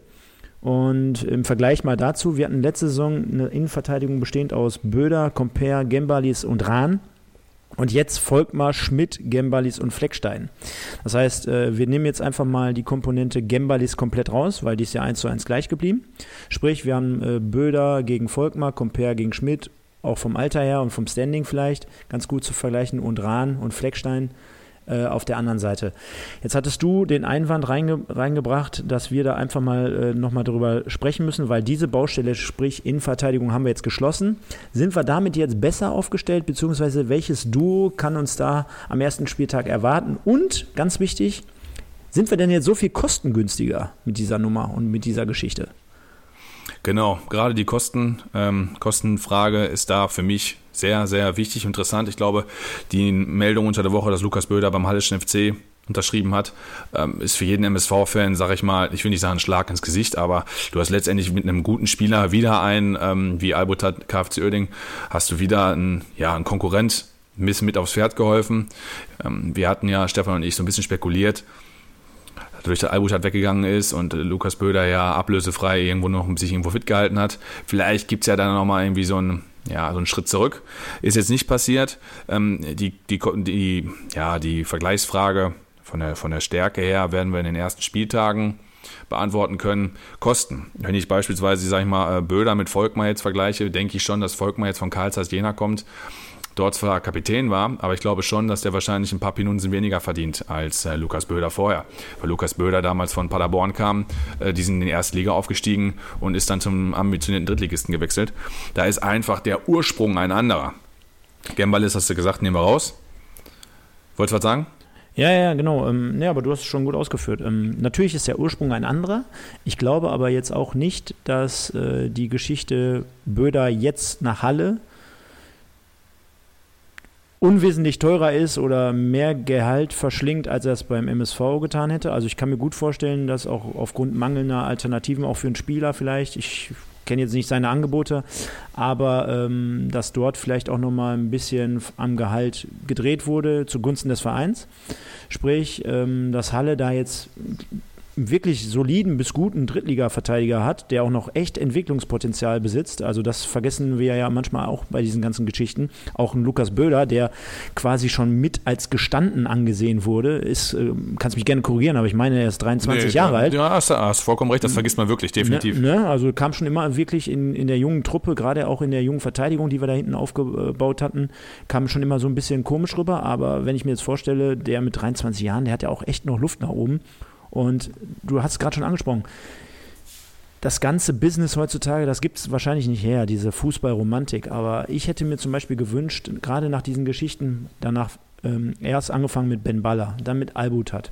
Und im Vergleich mal dazu, wir hatten letzte Saison eine Innenverteidigung bestehend aus Böder, Comper, Gembalis und Rahn. Und jetzt folgt mal Schmidt, Gembalis und Fleckstein. Das heißt, äh, wir nehmen jetzt einfach mal die Komponente Gembalis komplett raus, weil die ist ja eins zu eins gleich geblieben. Sprich, wir haben äh, Böder gegen Volkmar, Comper gegen Schmidt, auch vom Alter her und vom Standing vielleicht ganz gut zu vergleichen und Rahn und Fleckstein äh, auf der anderen Seite. Jetzt hattest du den Einwand reinge reingebracht, dass wir da einfach mal äh, nochmal drüber sprechen müssen, weil diese Baustelle, sprich Innenverteidigung, haben wir jetzt geschlossen. Sind wir damit jetzt besser aufgestellt, beziehungsweise welches Duo kann uns da am ersten Spieltag erwarten? Und ganz wichtig, sind wir denn jetzt so viel kostengünstiger mit dieser Nummer und mit dieser Geschichte? Genau, gerade die Kosten, ähm, Kostenfrage ist da für mich sehr, sehr wichtig interessant. Ich glaube, die Meldung unter der Woche, dass Lukas Böder beim Hallischen FC unterschrieben hat, ähm, ist für jeden MSV-Fan, sag ich mal, ich will nicht sagen Schlag ins Gesicht, aber du hast letztendlich mit einem guten Spieler wieder einen, ähm, wie Albutat KFC Oerding, hast du wieder einen, ja, einen Konkurrent mit aufs Pferd geholfen. Ähm, wir hatten ja, Stefan und ich, so ein bisschen spekuliert, dadurch, dass Albutat weggegangen ist und Lukas Böder ja ablösefrei irgendwo noch sich irgendwo fit gehalten hat, vielleicht gibt es ja dann nochmal irgendwie so einen, ja, so einen Schritt zurück. Ist jetzt nicht passiert. Ähm, die, die, die, ja, die Vergleichsfrage von der, von der Stärke her werden wir in den ersten Spieltagen beantworten können. Kosten. Wenn ich beispielsweise, sag ich mal, Böder mit Volkmar jetzt vergleiche, denke ich schon, dass Volkmar jetzt von Karl Zeiss Jena kommt dort zwar Kapitän war, aber ich glaube schon, dass der wahrscheinlich ein paar Pinunzen weniger verdient als äh, Lukas Böder vorher. Weil Lukas Böder damals von Paderborn kam, äh, die sind in die erste Liga aufgestiegen und ist dann zum ambitionierten Drittligisten gewechselt. Da ist einfach der Ursprung ein anderer. Gembalis hast du gesagt, nehmen wir raus. Wolltest du was sagen? Ja, ja, genau. Ähm, ja, aber du hast es schon gut ausgeführt. Ähm, natürlich ist der Ursprung ein anderer. Ich glaube aber jetzt auch nicht, dass äh, die Geschichte Böder jetzt nach Halle unwesentlich teurer ist oder mehr Gehalt verschlingt, als er es beim MSV getan hätte. Also ich kann mir gut vorstellen, dass auch aufgrund mangelnder Alternativen auch für einen Spieler vielleicht, ich kenne jetzt nicht seine Angebote, aber ähm, dass dort vielleicht auch nochmal ein bisschen am Gehalt gedreht wurde zugunsten des Vereins. Sprich, ähm, dass Halle da jetzt wirklich soliden bis guten Drittliga-Verteidiger hat, der auch noch echt Entwicklungspotenzial besitzt. Also das vergessen wir ja manchmal auch bei diesen ganzen Geschichten. Auch ein Lukas Böhler, der quasi schon mit als gestanden angesehen wurde, ist, äh, kannst mich gerne korrigieren, aber ich meine, er ist 23 nee, Jahre alt. Ja, hast, hast vollkommen recht, das vergisst man wirklich, definitiv. Ne, ne? Also kam schon immer wirklich in, in der jungen Truppe, gerade auch in der jungen Verteidigung, die wir da hinten aufgebaut hatten, kam schon immer so ein bisschen komisch rüber, aber wenn ich mir jetzt vorstelle, der mit 23 Jahren, der hat ja auch echt noch Luft nach oben. Und du hast es gerade schon angesprochen. Das ganze Business heutzutage, das gibt es wahrscheinlich nicht her, diese Fußballromantik. Aber ich hätte mir zum Beispiel gewünscht, gerade nach diesen Geschichten, danach ähm, erst angefangen mit Ben Baller, dann mit Albutat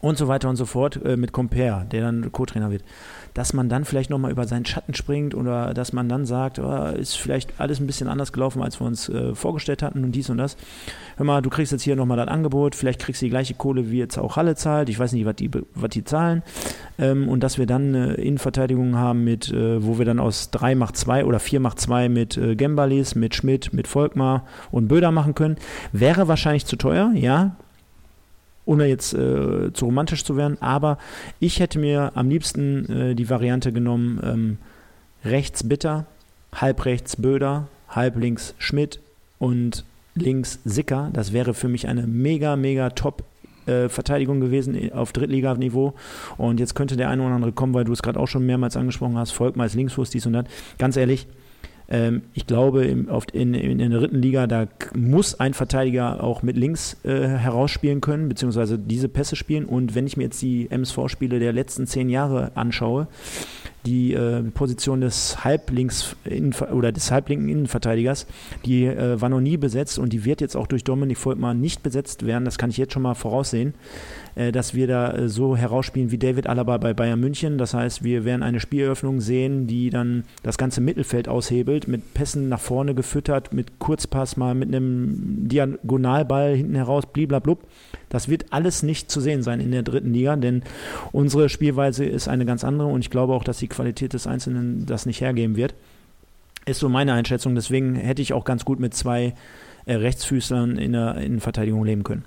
und so weiter und so fort, äh, mit Compare, der dann Co-Trainer wird dass man dann vielleicht nochmal über seinen Schatten springt oder dass man dann sagt, oh, ist vielleicht alles ein bisschen anders gelaufen, als wir uns äh, vorgestellt hatten und dies und das. Hör mal, du kriegst jetzt hier nochmal dein Angebot, vielleicht kriegst du die gleiche Kohle, wie jetzt auch Halle zahlt, ich weiß nicht, was die, was die zahlen. Ähm, und dass wir dann eine Innenverteidigung haben mit, äh, wo wir dann aus 3 macht 2 oder 4 macht 2 mit äh, Gembalis, mit Schmidt, mit Volkmar und Böder machen können. Wäre wahrscheinlich zu teuer, ja, ohne jetzt äh, zu romantisch zu werden, aber ich hätte mir am liebsten äh, die Variante genommen, ähm, rechts Bitter, halb rechts Böder, halb links Schmidt und links Sicker. Das wäre für mich eine mega, mega top äh, Verteidigung gewesen auf Drittliganiveau. Und jetzt könnte der eine oder andere kommen, weil du es gerade auch schon mehrmals angesprochen hast, Volk mal als Linksfuß, dies und das. Ganz ehrlich, ähm, ich glaube, in, in, in, der dritten Liga, da muss ein Verteidiger auch mit links äh, herausspielen können, beziehungsweise diese Pässe spielen. Und wenn ich mir jetzt die MSV-Spiele der letzten zehn Jahre anschaue, die äh, Position des Halblinks oder des halblinken Innenverteidigers, die äh, war noch nie besetzt und die wird jetzt auch durch Dominik Volkmann nicht besetzt werden. Das kann ich jetzt schon mal voraussehen. Äh, dass wir da äh, so herausspielen wie David Alaba bei Bayern München. Das heißt, wir werden eine Spieleröffnung sehen, die dann das ganze Mittelfeld aushebelt, mit Pässen nach vorne gefüttert, mit Kurzpass mal, mit einem Diagonalball hinten heraus, bliblablub. Das wird alles nicht zu sehen sein in der dritten Liga, denn unsere Spielweise ist eine ganz andere und ich glaube auch, dass die Qualität des Einzelnen das nicht hergeben wird. Ist so meine Einschätzung. Deswegen hätte ich auch ganz gut mit zwei äh, Rechtsfüßlern in der Innenverteidigung leben können.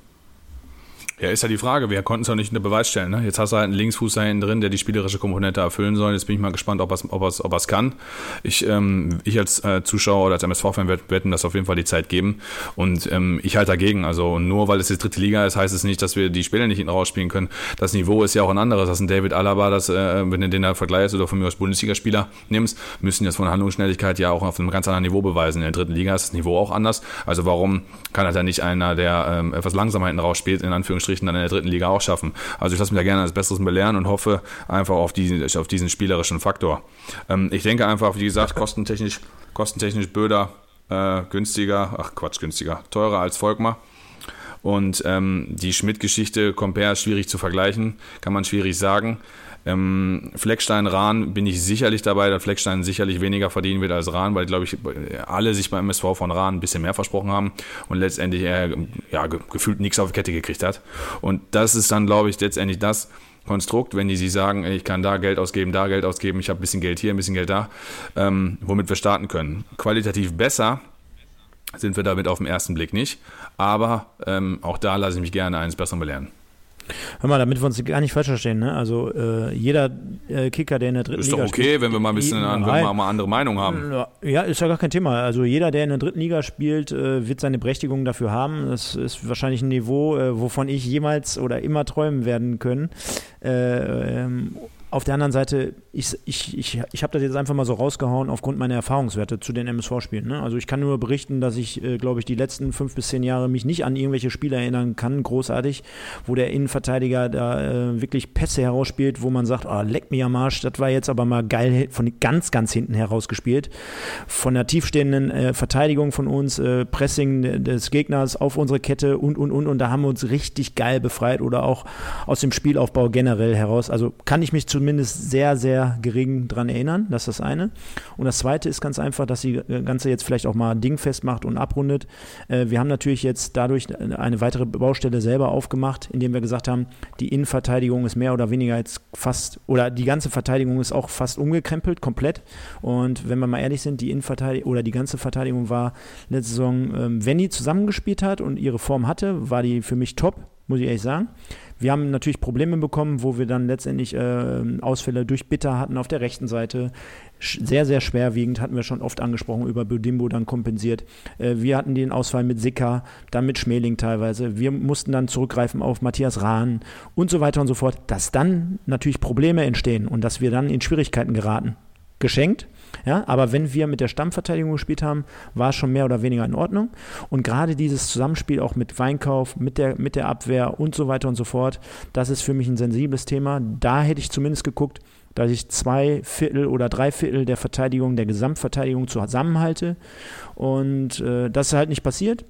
Ja, ist ja die Frage, wir konnten es ja nicht unter Beweis stellen. Ne? Jetzt hast du halt einen Linksfuß da hinten drin, der die spielerische Komponente erfüllen soll. Jetzt bin ich mal gespannt, ob er es ob ob kann. Ich, ähm, ich als äh, Zuschauer oder als MSV-Fan werde werd ihm das auf jeden Fall die Zeit geben. Und ähm, ich halte dagegen. Also nur weil es jetzt dritte Liga ist, heißt es nicht, dass wir die Spieler nicht hinten rausspielen können. Das Niveau ist ja auch ein anderes. Das ist ein David Alaba, das, äh, wenn du den da vergleichst oder von mir aus Bundesligaspieler nimmst, müssen jetzt von Handlungsschnelligkeit ja auch auf einem ganz anderen Niveau beweisen. In der dritten Liga ist das Niveau auch anders. Also warum kann halt da nicht einer, der ähm, etwas langsamer hinten rausspielt, in Anführungsstrichen, Anführungsstrichen dann in der dritten Liga auch schaffen. Also ich lasse mich da gerne als Besseres belehren und hoffe einfach auf diesen, auf diesen spielerischen Faktor. Ähm, ich denke einfach, wie gesagt, kostentechnisch, kostentechnisch Böder äh, günstiger, ach Quatsch, günstiger, teurer als Volkmar. Und ähm, die Schmidt-Geschichte, Compare, schwierig zu vergleichen, kann man schwierig sagen. Ähm, Fleckstein, Rahn bin ich sicherlich dabei, dass Fleckstein sicherlich weniger verdienen wird als Rahn, weil, glaube ich, alle sich beim MSV von Rahn ein bisschen mehr versprochen haben und letztendlich er ja, gefühlt nichts auf die Kette gekriegt hat. Und das ist dann, glaube ich, letztendlich das, Konstrukt, wenn die sie sagen, ich kann da Geld ausgeben, da Geld ausgeben, ich habe ein bisschen Geld hier, ein bisschen Geld da, ähm, womit wir starten können. Qualitativ besser sind wir damit auf den ersten Blick nicht, aber ähm, auch da lasse ich mich gerne eines Besseren belehren. Hör mal, damit wir uns gar nicht falsch verstehen, ne? Also äh, jeder äh, Kicker, der in der dritten Liga spielt. Ist doch okay, spielt, wenn wir mal ein bisschen an, wenn wir mal andere Meinung haben. Ja, ist ja gar kein Thema. Also jeder, der in der dritten Liga spielt, äh, wird seine Berechtigung dafür haben. Das ist wahrscheinlich ein Niveau, äh, wovon ich jemals oder immer träumen werden können. Äh, ähm, auf der anderen Seite, ich, ich, ich, ich habe das jetzt einfach mal so rausgehauen aufgrund meiner Erfahrungswerte zu den MSV-Spielen. Ne? Also ich kann nur berichten, dass ich, äh, glaube ich, die letzten fünf bis zehn Jahre mich nicht an irgendwelche Spiele erinnern kann, großartig, wo der Innenverteidiger da äh, wirklich Pässe herausspielt, wo man sagt, oh, leck mir am Arsch, das war jetzt aber mal geil von ganz, ganz hinten herausgespielt. Von der tiefstehenden äh, Verteidigung von uns, äh, Pressing des Gegners auf unsere Kette und, und, und. Und da haben wir uns richtig geil befreit oder auch aus dem Spielaufbau generell heraus. Also kann ich mich zu zumindest sehr, sehr gering dran erinnern. Das ist das eine. Und das zweite ist ganz einfach, dass die Ganze jetzt vielleicht auch mal dingfest macht und abrundet. Äh, wir haben natürlich jetzt dadurch eine weitere Baustelle selber aufgemacht, indem wir gesagt haben, die Innenverteidigung ist mehr oder weniger jetzt fast, oder die ganze Verteidigung ist auch fast umgekrempelt, komplett. Und wenn wir mal ehrlich sind, die Innenverteidigung oder die ganze Verteidigung war letzte Saison, ähm, wenn die zusammengespielt hat und ihre Form hatte, war die für mich top, muss ich ehrlich sagen. Wir haben natürlich Probleme bekommen, wo wir dann letztendlich äh, Ausfälle durch Bitter hatten auf der rechten Seite. Sehr, sehr schwerwiegend, hatten wir schon oft angesprochen, über Budimbo dann kompensiert. Äh, wir hatten den Ausfall mit Sicker, dann mit Schmeling teilweise. Wir mussten dann zurückgreifen auf Matthias Rahn und so weiter und so fort, dass dann natürlich Probleme entstehen und dass wir dann in Schwierigkeiten geraten. Geschenkt, ja, aber wenn wir mit der Stammverteidigung gespielt haben, war es schon mehr oder weniger in Ordnung. Und gerade dieses Zusammenspiel auch mit Weinkauf, mit der, mit der Abwehr und so weiter und so fort, das ist für mich ein sensibles Thema. Da hätte ich zumindest geguckt, dass ich zwei Viertel oder drei Viertel der Verteidigung, der Gesamtverteidigung zusammenhalte. Und äh, das ist halt nicht passiert.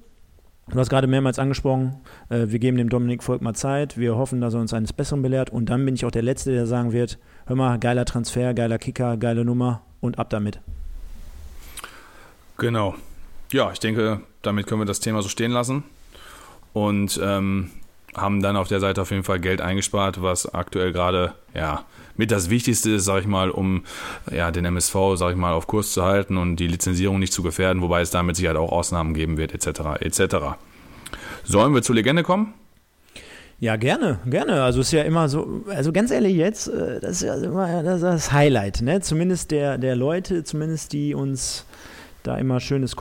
Du hast gerade mehrmals angesprochen, äh, wir geben dem Dominik Volk mal Zeit, wir hoffen, dass er uns eines Besseren belehrt und dann bin ich auch der Letzte, der sagen wird, hör mal, geiler Transfer, geiler Kicker, geile Nummer und ab damit. Genau. Ja, ich denke, damit können wir das Thema so stehen lassen und ähm, haben dann auf der Seite auf jeden Fall Geld eingespart, was aktuell gerade ja mit das Wichtigste ist, sage ich mal, um ja den MSV, sage ich mal, auf Kurs zu halten und die Lizenzierung nicht zu gefährden, wobei es damit sicher auch Ausnahmen geben wird, etc. etc. Sollen wir zur Legende kommen? Ja, gerne, gerne. Also ist ja immer so, also ganz ehrlich jetzt, äh, das ist ja immer das, das Highlight, ne? Zumindest der, der Leute, zumindest die uns da immer schönes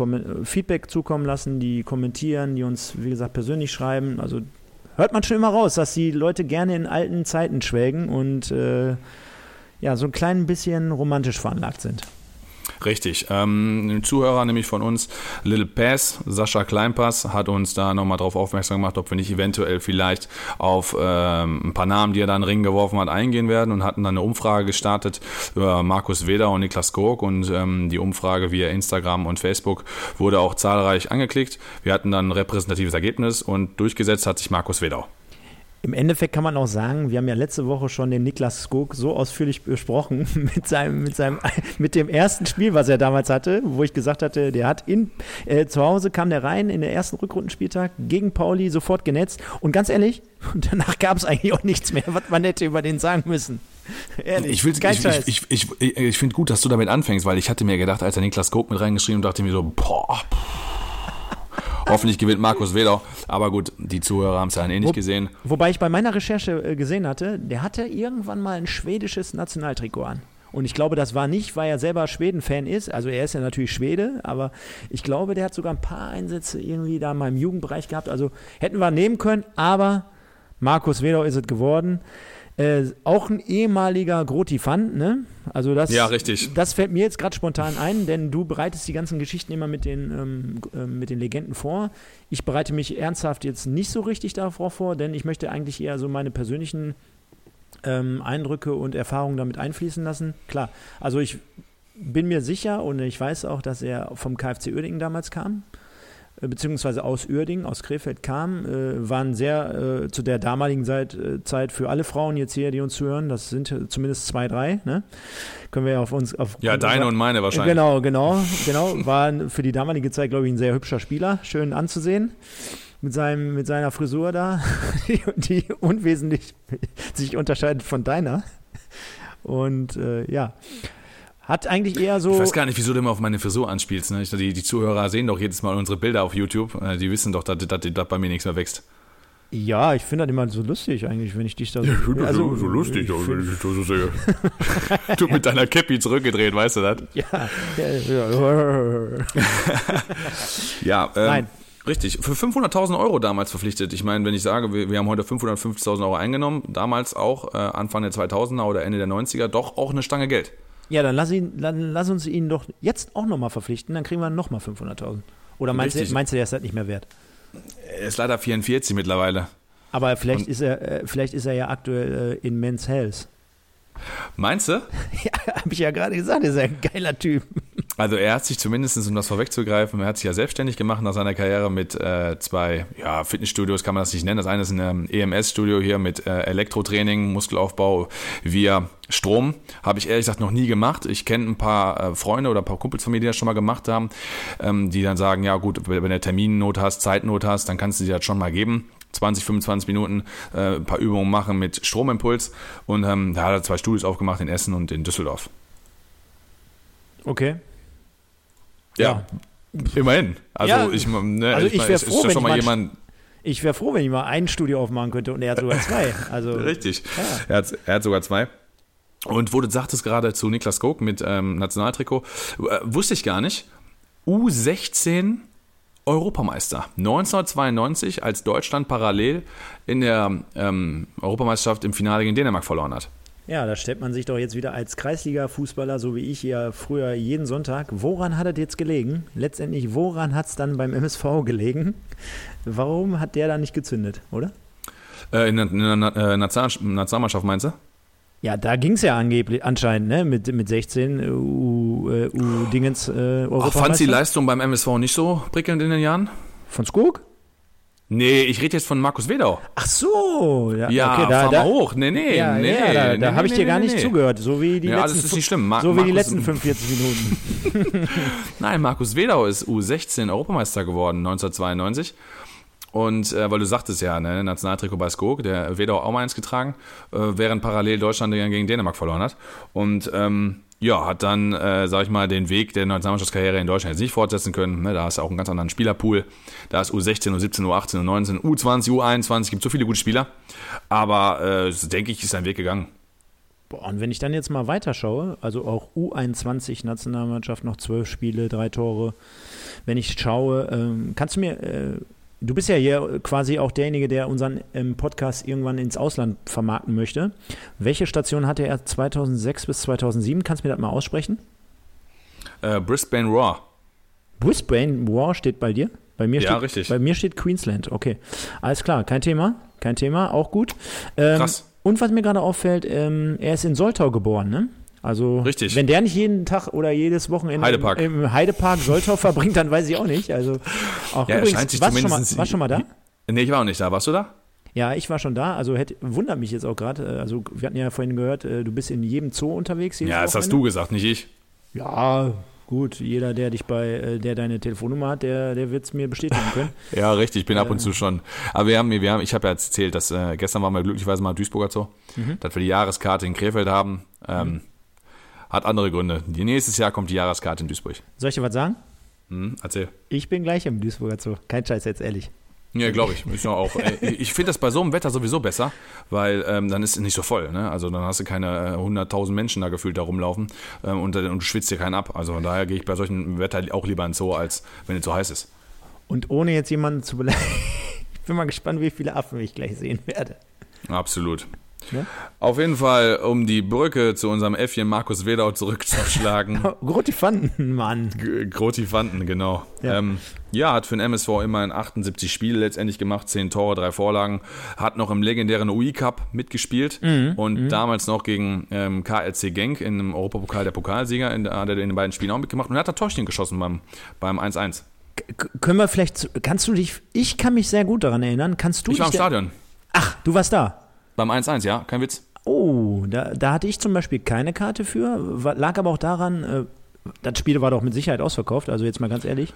Feedback zukommen lassen, die kommentieren, die uns, wie gesagt, persönlich schreiben. Also hört man schon immer raus, dass die Leute gerne in alten Zeiten schwelgen und äh, ja, so ein klein bisschen romantisch veranlagt sind. Richtig. Ähm, ein Zuhörer nämlich von uns, Little Pass, Sascha Kleinpass, hat uns da nochmal darauf aufmerksam gemacht, ob wir nicht eventuell vielleicht auf ähm, ein paar Namen, die er da in den Ring geworfen hat, eingehen werden und hatten dann eine Umfrage gestartet über Markus Weder und Niklas Gorg und ähm, die Umfrage via Instagram und Facebook wurde auch zahlreich angeklickt. Wir hatten dann ein repräsentatives Ergebnis und durchgesetzt hat sich Markus Wedau. Im Endeffekt kann man auch sagen, wir haben ja letzte Woche schon den Niklas Skog so ausführlich besprochen mit seinem, mit seinem, mit dem ersten Spiel, was er damals hatte, wo ich gesagt hatte, der hat in, äh, zu Hause kam der rein in der ersten Rückrundenspieltag gegen Pauli sofort genetzt. Und ganz ehrlich, danach gab es eigentlich auch nichts mehr, was man hätte über den sagen müssen. Ehrlich, ich, ich, ich, ich, ich, ich finde gut, dass du damit anfängst, weil ich hatte mir gedacht, als er Niklas Skog mit reingeschrieben, dachte ich mir so, boah, Hoffentlich gewinnt Markus Wedau. Aber gut, die Zuhörer haben es ja eh nicht Wo, gesehen. Wobei ich bei meiner Recherche äh, gesehen hatte, der hatte irgendwann mal ein schwedisches Nationaltrikot an. Und ich glaube, das war nicht, weil er selber Schweden-Fan ist. Also er ist ja natürlich Schwede, aber ich glaube, der hat sogar ein paar Einsätze irgendwie da mal im Jugendbereich gehabt. Also hätten wir nehmen können, aber Markus Wedau ist es geworden. Äh, auch ein ehemaliger Grotifant, ne? Also das, ja, richtig. das fällt mir jetzt gerade spontan ein, denn du bereitest die ganzen Geschichten immer mit den, ähm, äh, mit den Legenden vor. Ich bereite mich ernsthaft jetzt nicht so richtig darauf vor, denn ich möchte eigentlich eher so meine persönlichen ähm, Eindrücke und Erfahrungen damit einfließen lassen. Klar, also ich bin mir sicher und ich weiß auch, dass er vom KfC Uerdingen damals kam. Äh, beziehungsweise aus Uerdingen, aus Krefeld kam, äh, waren sehr äh, zu der damaligen Zeit, äh, Zeit für alle Frauen jetzt hier, die uns zuhören, das sind zumindest zwei, drei, ne? Können wir ja auf uns auf Ja, deine und meine wahrscheinlich. Genau, genau, genau. War für die damalige Zeit, glaube ich, ein sehr hübscher Spieler, schön anzusehen. Mit, seinem, mit seiner Frisur da, die, die unwesentlich sich unterscheidet von deiner. Und äh, ja, hat eigentlich eher so. Ich weiß gar nicht, wieso du immer auf meine Frisur anspielst. Ne? Die, die Zuhörer sehen doch jedes Mal unsere Bilder auf YouTube. Äh, die wissen doch, dass, dass, dass bei mir nichts mehr wächst. Ja, ich finde das immer so lustig eigentlich, wenn ich dich da so. Ja, ich finde also, so lustig, wenn ich dich da so sehe. du mit deiner Cappy zurückgedreht, weißt du das? Ja. Ja, ja ähm, Nein. Richtig, für 500.000 Euro damals verpflichtet. Ich meine, wenn ich sage, wir, wir haben heute 550.000 Euro eingenommen, damals auch äh, Anfang der 2000er oder Ende der 90er, doch auch eine Stange Geld. Ja, dann lass, ihn, dann lass uns ihn doch jetzt auch nochmal verpflichten, dann kriegen wir nochmal 500.000. Oder meinst du, meinst du, der ist halt nicht mehr wert? Er ist leider 44 mittlerweile. Aber vielleicht, ist er, äh, vielleicht ist er ja aktuell äh, in Men's Health. Meinst du? Ja, habe ich ja gerade gesagt, er ist ein geiler Typ. Also er hat sich zumindest, um das vorwegzugreifen, er hat sich ja selbstständig gemacht nach seiner Karriere mit äh, zwei ja, Fitnessstudios, kann man das nicht nennen. Das eine ist ein ähm, EMS-Studio hier mit äh, Elektrotraining, Muskelaufbau via Strom. Habe ich ehrlich gesagt noch nie gemacht. Ich kenne ein paar äh, Freunde oder ein paar Kumpels von mir, die das schon mal gemacht haben, ähm, die dann sagen, ja gut, wenn du Terminnot hast, Zeitnot hast, dann kannst du dir das schon mal geben. 20, 25 Minuten äh, ein paar Übungen machen mit Stromimpuls. Und ähm, da hat er zwei Studios aufgemacht in Essen und in Düsseldorf. Okay. Ja, ja. immerhin. Also ja, ich, ne, also ich, ich wäre froh, wenn ich mal ich wäre froh, wenn ich mal ein Studio aufmachen könnte und er hat sogar zwei. Also, Richtig. Ja. Er, hat, er hat sogar zwei. Und wo du sagtest gerade zu Niklas Koch mit ähm, Nationaltrikot, äh, wusste ich gar nicht. U16 Europameister. 1992, als Deutschland parallel in der ähm, Europameisterschaft im Finale gegen Dänemark verloren hat. Ja, da stellt man sich doch jetzt wieder als Kreisliga-Fußballer, so wie ich ja früher jeden Sonntag, woran hat es jetzt gelegen? Letztendlich, woran hat es dann beim MSV gelegen? Warum hat der da nicht gezündet, oder? Äh, in der, in der äh, Nationalmannschaft meinst du? Ja, da ging es ja angeblich anscheinend, ne? Mit, mit 16 äh, U, äh, U-Dingens äh, Ach, fand die Leistung beim MSV nicht so prickelnd in den Jahren? Von Skog? Nee, ich rede jetzt von Markus Wedau. Ach so, ja, ja okay, da, fahr da, mal hoch. Nee, nee, ja, nee, ja, da, nee, da nee, habe ich nee, dir gar nicht zugehört, so wie die ja, letzten das ist nicht schlimm. Ma so wie die letzten 45 Minuten. Nein, Markus Wedau ist U16 Europameister geworden 1992 und äh, weil du sagtest ja, ne, Nationaltrikot bei Skog, der Wedau auch mal eins getragen, äh, während parallel Deutschland gegen Dänemark verloren hat. Und ähm, ja, hat dann, äh, sag ich mal, den Weg der Nationalmannschaftskarriere in Deutschland jetzt nicht fortsetzen können. Ne, da du auch einen ganz anderen Spielerpool. Da ist U16, U17, U18, U19, U20, U21, gibt so viele gute Spieler. Aber äh, denke ich, ist sein Weg gegangen. Boah, und wenn ich dann jetzt mal weiterschaue, also auch U21-Nationalmannschaft, noch zwölf Spiele, drei Tore. Wenn ich schaue, ähm, kannst du mir, äh, du bist ja hier quasi auch derjenige, der unseren ähm, Podcast irgendwann ins Ausland vermarkten möchte. Welche Station hatte er 2006 bis 2007? Kannst du mir das mal aussprechen? Äh, Brisbane Raw. Brisbane Raw steht bei dir? Bei mir Ja, steht, richtig. Bei mir steht Queensland, okay. Alles klar, kein Thema, kein Thema, auch gut. Ähm, Krass. Und was mir gerade auffällt, ähm, er ist in Soltau geboren, ne? Also, Richtig. wenn der nicht jeden Tag oder jedes Wochenende Heidepark. Im, im Heidepark Soltau verbringt, dann weiß ich auch nicht. Also, auch Ja, übrigens, scheint sich warst schon, mal, warst schon mal da? Nee, ich war auch nicht da. Warst du da? Ja, ich war schon da. Also, hätte, wundert mich jetzt auch gerade. äh, Also, wir hatten ja vorhin gehört, äh, du bist in jedem Zoo unterwegs. Ja, das hast du gesagt, nicht ich. Ja, gut. Jeder, der dich bei, äh, der deine Telefonnummer hat, der, der wird es mir bestätigen können. Ja, richtig, ich bin ab und zu schon. Aber wir haben, wir haben ich habe ja erzählt, dass äh, gestern waren wir glücklicherweise mal im Duisburger Zoo, dass wir die Jahreskarte in Krefeld haben. Ähm, Hat andere Gründe. Nächstes Jahr kommt die Jahreskarte in Duisburg. Soll ich dir was sagen? Hm, erzähl. Ich bin gleich im Duisburger Zoo. Kein Scheiß jetzt, ehrlich. Ja, glaube ich. Ist ja auch, äh, ich finde das bei so einem Wetter sowieso besser, weil ähm, dann ist es nicht so voll. Ne? Also dann hast du keine äh, 100.000 Menschen da gefühlt da rumlaufen ähm, und, äh, und du schwitzt dir keinen ab. Also von daher gehe ich bei solchem Wetter auch lieber ins Zoo, als wenn es so heiß ist. Und ohne jetzt jemanden zu beleidigen, ich bin mal gespannt, wie viele Affen ich gleich sehen werde. Absolut. Ja? Auf jeden Fall, um die Brücke zu unserem Äffchen Markus Wedau zurückzuschlagen. Grotifanten, Mann. G- Grotifanten, genau. Ja. Ähm, ja, hat für den MSV immerhin 78 Spiele letztendlich gemacht, 10 Tore, 3 Vorlagen. Hat noch im legendären UI Cup mitgespielt und damals noch gegen ähm, KRC Genk in einem Europapokal der Pokalsieger, in, der- hat er in den beiden Spielen auch mitgemacht und hat da Torchen geschossen beim, beim 1-1. K können wir vielleicht, kannst du dich, ich kann mich sehr gut daran erinnern, kannst du Ich war im dich Stadion. Ach, du warst da. Beim 1-1, ja, kein Witz. Oh, da, da hatte ich zum Beispiel keine Karte für, lag aber auch daran, äh, das Spiel war doch mit Sicherheit ausverkauft, also jetzt mal ganz ehrlich.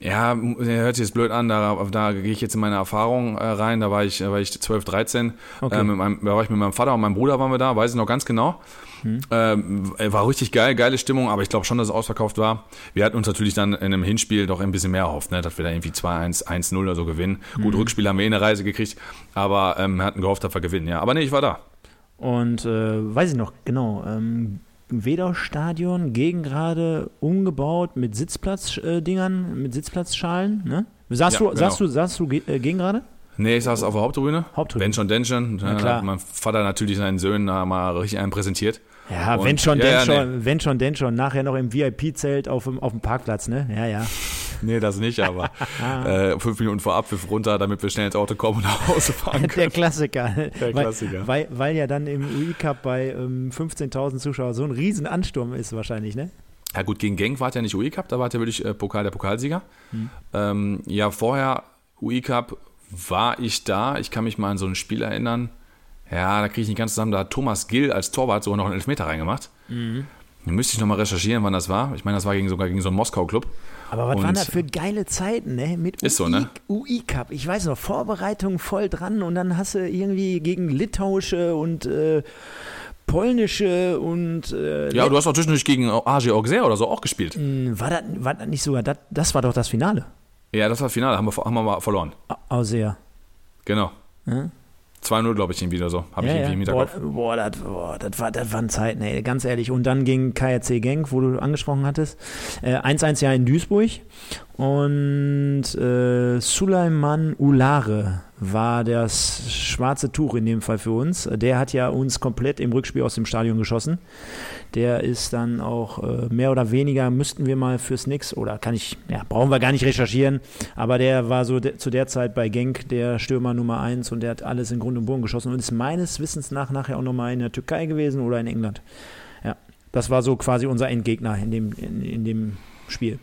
Ja, hört sich jetzt blöd an, da, da gehe ich jetzt in meine Erfahrung äh, rein. Da war ich, da war ich 12, 13. Okay. Äh, mit meinem, da war ich mit meinem Vater und meinem Bruder waren wir da, weiß ich noch ganz genau. Hm. Ähm, war richtig geil, geile Stimmung, aber ich glaube schon, dass es ausverkauft war. Wir hatten uns natürlich dann in einem Hinspiel doch ein bisschen mehr erhofft, ne? dass wir da irgendwie 2-1, 1-0 oder so gewinnen. Mhm. Gut, Rückspiel haben wir eh eine Reise gekriegt, aber ähm, wir hatten gehofft, dass wir gewinnen. Ja, aber nee, ich war da. Und äh, weiß ich noch, genau, ähm, Wedau-Stadion, gegen gerade umgebaut mit Sitzplatz-Dingern, mit Sitzplatzschalen, ne? Saßt, Ja, du, genau. saßt du, saßt du äh, gegen gerade? Nee, ich saß auf der Haupttribüne. Haupttribüne. Wenn schon, denn schon. Dann klar. hat mein Vater natürlich seinen Söhnen da mal richtig einen präsentiert. Ja, Und- wenn schon, ja, denn ja, schon, wenn schon, denn schon. Nachher noch im VIP-Zelt auf dem, auf dem Parkplatz, ne? Ja, ja. Nee, das nicht, aber äh, fünf Minuten vor Abpfiff runter, damit wir schnell ins Auto kommen und nach Hause fahren Der können. Klassiker. Der weil, Klassiker. Weil, weil ja dann im UI-Cup bei ähm, 15.000 Zuschauern so ein Riesenansturm ist wahrscheinlich, ne? Ja gut, gegen Genk war es ja nicht UI Cup, da war es ja wirklich äh, Pokal der Pokalsieger. Hm. Ähm, ja, vorher UI Cup war ich da. Ich kann mich mal an so ein Spiel erinnern. Ja, da kriege ich nicht ganz zusammen. Da hat Thomas Gill als Torwart sogar noch einen Elfmeter reingemacht. Mhm. Da müsste ich nochmal recherchieren, wann das war. Ich meine, das war gegen, sogar gegen so einen Moskau-Club. Aber was Und- waren das für geile Zeiten, ne? Mit Ist so, UI, ne? UI-Cup. Ich weiß noch, Vorbereitung voll dran und dann hast du irgendwie gegen litauische und äh, polnische und äh, Ja, du hast auch zwischendurch gegen AG Auxerre oder so auch gespielt. Letten. war das, war das nicht sogar, das, das war doch das Finale. Ja, das war das Finale, haben wir, haben wir mal verloren. Außer. Genau. Ja? 2-0, glaube ich, irgendwie oder so. Habe ich Ja, irgendwie im ja. Boah, Hinterkopf. boah, das, boah, das, war, das waren Zeiten, ey, ganz ehrlich. Und dann gegen KRC Genk, wo du angesprochen hattest. Äh, 1-1 ja in Duisburg. Und äh, Suleiman Ulare war das schwarze Tuch in dem Fall für uns. Der hat ja uns komplett im Rückspiel aus dem Stadion geschossen. Der ist dann auch äh, mehr oder weniger, müssten wir mal fürs Nix, oder kann ich, ja, brauchen wir gar nicht recherchieren, aber der war so de zu der Zeit bei Genk der Stürmer Nummer 1 und der hat alles in Grund und Boden geschossen und ist meines Wissens nach nachher auch nochmal in der Türkei gewesen oder in England. Ja, das war so quasi unser Endgegner in dem, in, in dem Spiel.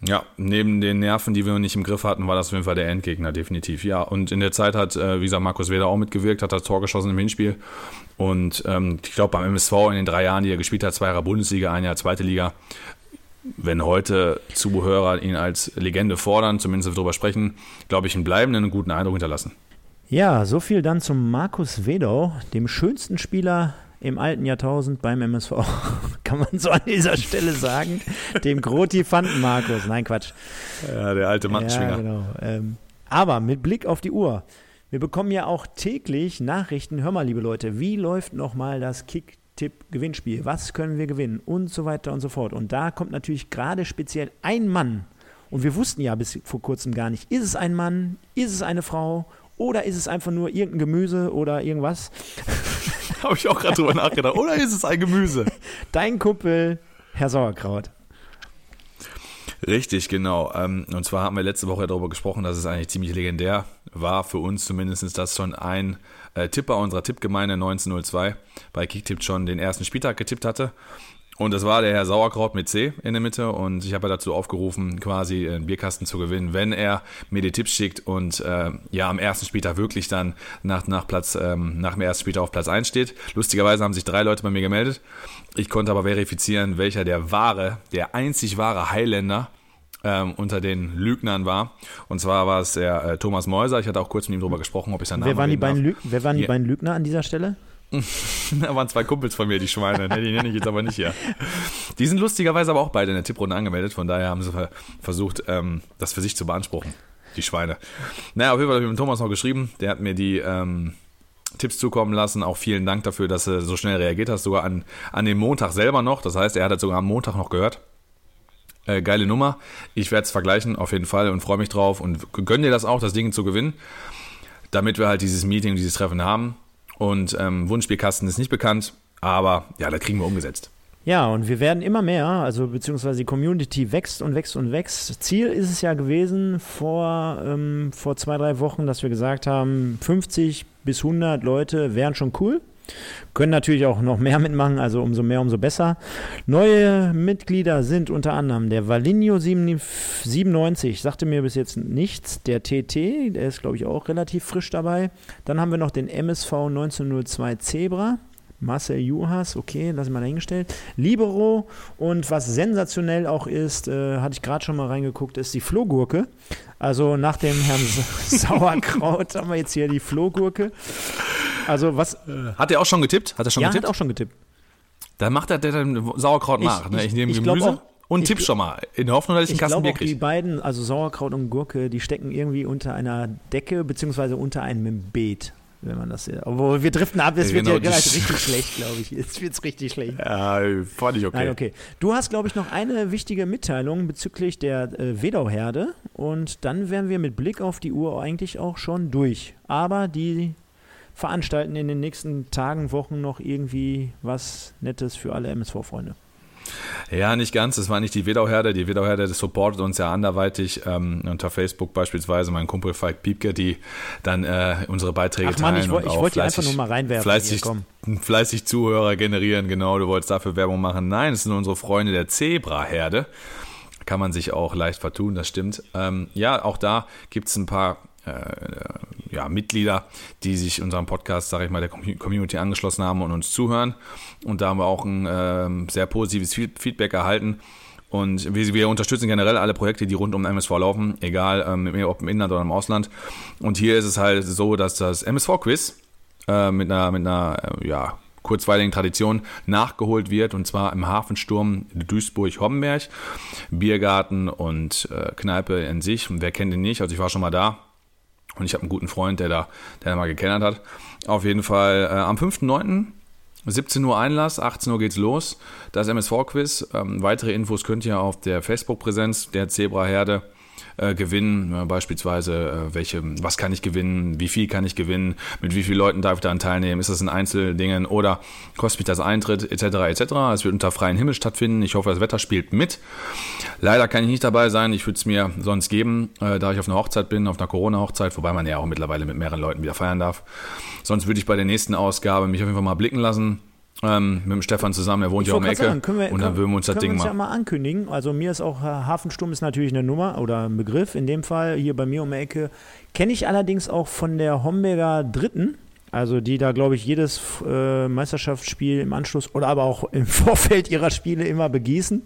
Ja, neben den Nerven, die wir nicht im Griff hatten, war das auf jeden Fall der Endgegner, definitiv. Ja, und in der Zeit hat, äh, wie gesagt, Markus Weder auch mitgewirkt, hat das Tor geschossen im Hinspiel. Und ähm, ich glaube, beim MSV in den drei Jahren, die er gespielt hat, zwei Jahre Bundesliga, ein Jahr zweite Liga, wenn heute Zuhörer ihn als Legende fordern, zumindest darüber sprechen, glaube ich, einen bleibenden und guten Eindruck hinterlassen. Ja, so viel dann zum Markus Wedau, dem schönsten Spieler im alten Jahrtausend beim MSV. Kann man so an dieser Stelle sagen. Dem Grotifanten Markus. Nein, Quatsch. Ja, der alte Ja, Mattenschwinger. genau. Ähm, aber mit Blick auf die Uhr. Wir bekommen ja auch täglich Nachrichten. Hör mal, liebe Leute, wie läuft nochmal das Kick-Tipp-Gewinnspiel? Was können wir gewinnen? Und so weiter und so fort. Und da kommt natürlich gerade speziell ein Mann. Und wir wussten ja bis vor kurzem gar nicht, ist es ein Mann, ist es eine Frau oder ist es einfach nur irgendein Gemüse oder irgendwas? Habe ich auch gerade drüber nachgedacht. Oder ist es ein Gemüse? Dein Kumpel, Herr Sauerkraut. Richtig, genau. Ähm, und zwar haben wir letzte Woche darüber gesprochen, dass es eigentlich ziemlich legendär war, für uns zumindest, dass schon ein äh, Tipper unserer Tippgemeinde 1902 bei Kicktipp schon den ersten Spieltag getippt hatte. Und das war der Herr Sauerkraut mit C in der Mitte. Und ich habe ja dazu aufgerufen, quasi einen Bierkasten zu gewinnen, wenn er mir die Tipps schickt und äh, ja am ersten Spieltag wirklich dann nach, nach, Platz, ähm, nach dem ersten Spieltag auf Platz 1 steht. Lustigerweise haben sich drei Leute bei mir gemeldet. Ich konnte aber verifizieren, welcher der wahre, der einzig wahre Highlander ähm, unter den Lügnern war. Und zwar war es der äh, Thomas Mäuser. Ich hatte auch kurz mit ihm darüber gesprochen, ob ich seinen Wer Namen waren, die beiden, Wer waren die Ja. beiden Lügner an dieser Stelle? da waren zwei Kumpels von mir, die Schweine. Ne, die nenne ich jetzt aber nicht hier. Die sind lustigerweise aber auch beide in der Tipprunde angemeldet. Von daher haben sie ver versucht, ähm, das für sich zu beanspruchen. Die Schweine. Naja, auf jeden Fall habe ich mit Thomas noch geschrieben. Der hat mir die ähm, Tipps zukommen lassen. Auch vielen Dank dafür, dass du so schnell reagiert hast. Sogar an, an den Montag selber noch. Das heißt, er hat das sogar am Montag noch gehört. Äh, geile Nummer. Ich werde es vergleichen, auf jeden Fall, und freue mich drauf und gönn dir das auch, das Ding zu gewinnen, damit wir halt dieses Meeting, dieses Treffen haben. Und ähm, Wunschspielkasten ist nicht bekannt, aber ja, das kriegen wir umgesetzt. Ja, und wir werden immer mehr, also beziehungsweise die Community wächst und wächst und wächst. Ziel ist es ja gewesen vor, ähm, vor zwei, drei Wochen, dass wir gesagt haben, 50 bis 100 Leute wären schon cool. Können natürlich auch noch mehr mitmachen, also umso mehr, umso besser. Neue Mitglieder sind unter anderem der Valinho 97, sagte mir bis jetzt nichts. Der TT, der ist glaube ich auch relativ frisch dabei. Dann haben wir noch den MSV 1902 Zebra. Marcel Juhas, okay, wir mal dahingestellt. Libero und was sensationell auch ist, äh, hatte ich gerade schon mal reingeguckt, ist die Flohgurke. Also nach dem Herrn Sa Sauerkraut haben wir jetzt hier die Flohgurke. Also was, Hat er auch schon getippt? Hat er schon ja, getippt? hat auch schon getippt. Dann macht er dann Sauerkraut Ich- nach. ne? ich- Ich nehme Gemüse auch- und tipp schon mal. In der Hoffnung, dass ich einen Ich Kasten glaube Bier auch die kriege. beiden, also Sauerkraut und Gurke, die stecken irgendwie unter einer Decke beziehungsweise unter einem Beet, wenn man das sieht. Obwohl wir driften ab, es wird Genau, ja die- gleich richtig schlecht, glaube ich. Jetzt wird es richtig schlecht. Ja, fand ich okay. Nein, okay. Du hast, glaube ich, noch eine wichtige Mitteilung bezüglich der äh, Wedau-Herde und dann wären wir mit Blick auf die Uhr eigentlich auch schon durch. Aber die veranstalten in den nächsten Tagen, Wochen noch irgendwie was Nettes für alle MSV-Freunde. Ja, nicht ganz. Das war nicht die Wedauherde. Die Wedauherde supportet uns ja anderweitig ähm, unter Facebook beispielsweise. Mein Kumpel Falk Piepke, die dann äh, unsere Beiträge Ach Mann, teilen. ich und ich auch wollte die einfach nur mal reinwerfen Fleißig, hier, fleißig Zuhörer generieren. Genau, du wolltest dafür Werbung machen. Nein, es sind unsere Freunde der Zebra-Herde. Kann man sich auch leicht vertun, das stimmt. Ähm, ja, auch da gibt es ein paar ja, Mitglieder, die sich unserem Podcast, sage ich mal, der Com- Community angeschlossen haben und uns zuhören. Und da haben wir auch ein ähm, sehr positives Feed- Feedback erhalten. Und wir, wir unterstützen generell alle Projekte, die rund um den MSV laufen, egal ähm, ob im Inland oder im Ausland. Und hier ist es halt so, dass das MSV-Quiz äh, mit einer, mit einer äh, ja, kurzweiligen Tradition nachgeholt wird und zwar im Hafensturm Duisburg-Homberg, Biergarten und äh, Kneipe in sich. Und wer kennt ihn nicht? Also ich war schon mal da und ich habe einen guten Freund, der da, der da mal gekennert hat. Auf jeden Fall äh, am 5.9. 17 Uhr Einlass, 18 Uhr geht's los. Das MSV-Quiz. Ähm, weitere Infos könnt ihr auf der Facebook-Präsenz der Zebra-Herde äh, gewinnen. Ja, beispielsweise, äh, welche, was kann ich gewinnen, wie viel kann ich gewinnen, mit wie vielen Leuten darf ich daran teilnehmen, ist das ein Einzeldingen oder kostet mich das Eintritt, etc. etc. Es wird unter freiem Himmel stattfinden. Ich hoffe, das Wetter spielt mit. Leider kann ich nicht dabei sein. Ich würde es mir sonst geben, äh, da ich auf einer Hochzeit bin, auf einer Corona-Hochzeit, wobei man ja auch mittlerweile mit mehreren Leuten wieder feiern darf. Sonst würde ich bei der nächsten Ausgabe mich auf jeden Fall mal blicken lassen. Ähm, mit dem Stefan zusammen, er wohnt ja um die Ecke. sagen, können wir, und dann würden wir uns das können Ding wir uns mal. ja mal ankündigen. Also mir ist auch äh, Hafensturm ist natürlich eine Nummer oder ein Begriff. In dem Fall hier bei mir um die Ecke. Kenne ich allerdings auch von der Homberger Dritten. Also die da, glaube ich, jedes äh, Meisterschaftsspiel im Anschluss oder aber auch im Vorfeld ihrer Spiele immer begießen.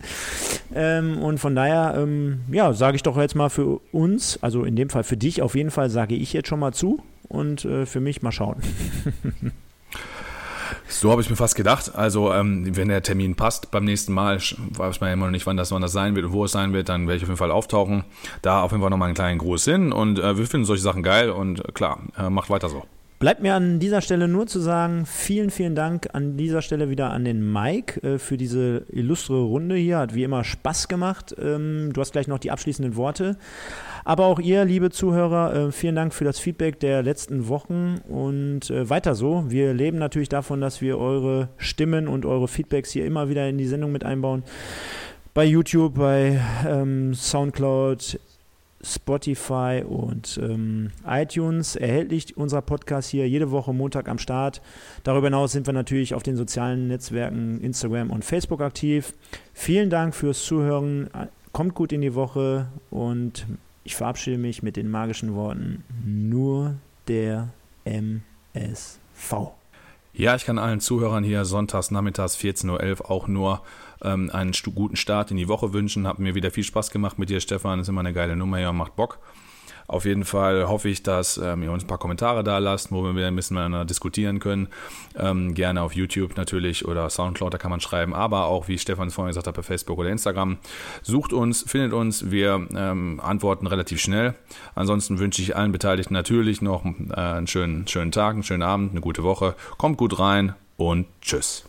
Ähm, und von daher, ähm, ja, sage ich doch jetzt mal für uns, also in dem Fall für dich auf jeden Fall, sage ich jetzt schon mal zu und äh, für mich mal schauen. So habe ich mir fast gedacht. Also, ähm, wenn der Termin passt beim nächsten Mal, weiß man ja immer noch nicht, wann das, wann das sein wird und wo es sein wird, dann werde ich auf jeden Fall auftauchen. Da auf jeden Fall nochmal einen kleinen Gruß hin und äh, wir finden solche Sachen geil und äh, klar, äh, macht weiter so. Bleibt mir an dieser Stelle nur zu sagen, vielen, vielen Dank an dieser Stelle wieder an den Mike äh, für diese illustre Runde hier. Hat wie immer Spaß gemacht. Ähm, du hast gleich noch die abschließenden Worte. Aber auch ihr, liebe Zuhörer, äh, vielen Dank für das Feedback der letzten Wochen und äh, weiter so. Wir leben natürlich davon, dass wir eure Stimmen und eure Feedbacks hier immer wieder in die Sendung mit einbauen. Bei YouTube, bei ähm, Soundcloud, Spotify und ähm, iTunes erhältlich unser Podcast hier jede Woche Montag am Start. Darüber hinaus sind wir natürlich auf den sozialen Netzwerken Instagram und Facebook aktiv. Vielen Dank fürs Zuhören. Kommt gut in die Woche und ich verabschiede mich mit den magischen Worten nur der MSV. Ja, ich kann allen Zuhörern hier sonntags nachmittags 14.11 Uhr auch nur ähm, einen guten Start in die Woche wünschen. Hat mir wieder viel Spaß gemacht mit dir, Stefan. Ist immer eine geile Nummer, ja, macht Bock. Auf jeden Fall hoffe ich, dass ähm, ihr uns ein paar Kommentare da lasst, wo wir ein bisschen miteinander diskutieren können. Ähm, gerne auf YouTube natürlich oder Soundcloud, da kann man schreiben, aber auch, wie Stefan es vorhin gesagt hat, bei Facebook oder Instagram. Sucht uns, findet uns, wir ähm, antworten relativ schnell. Ansonsten wünsche ich allen Beteiligten natürlich noch äh, einen schönen, schönen Tag, einen schönen Abend, eine gute Woche. Kommt gut rein und tschüss.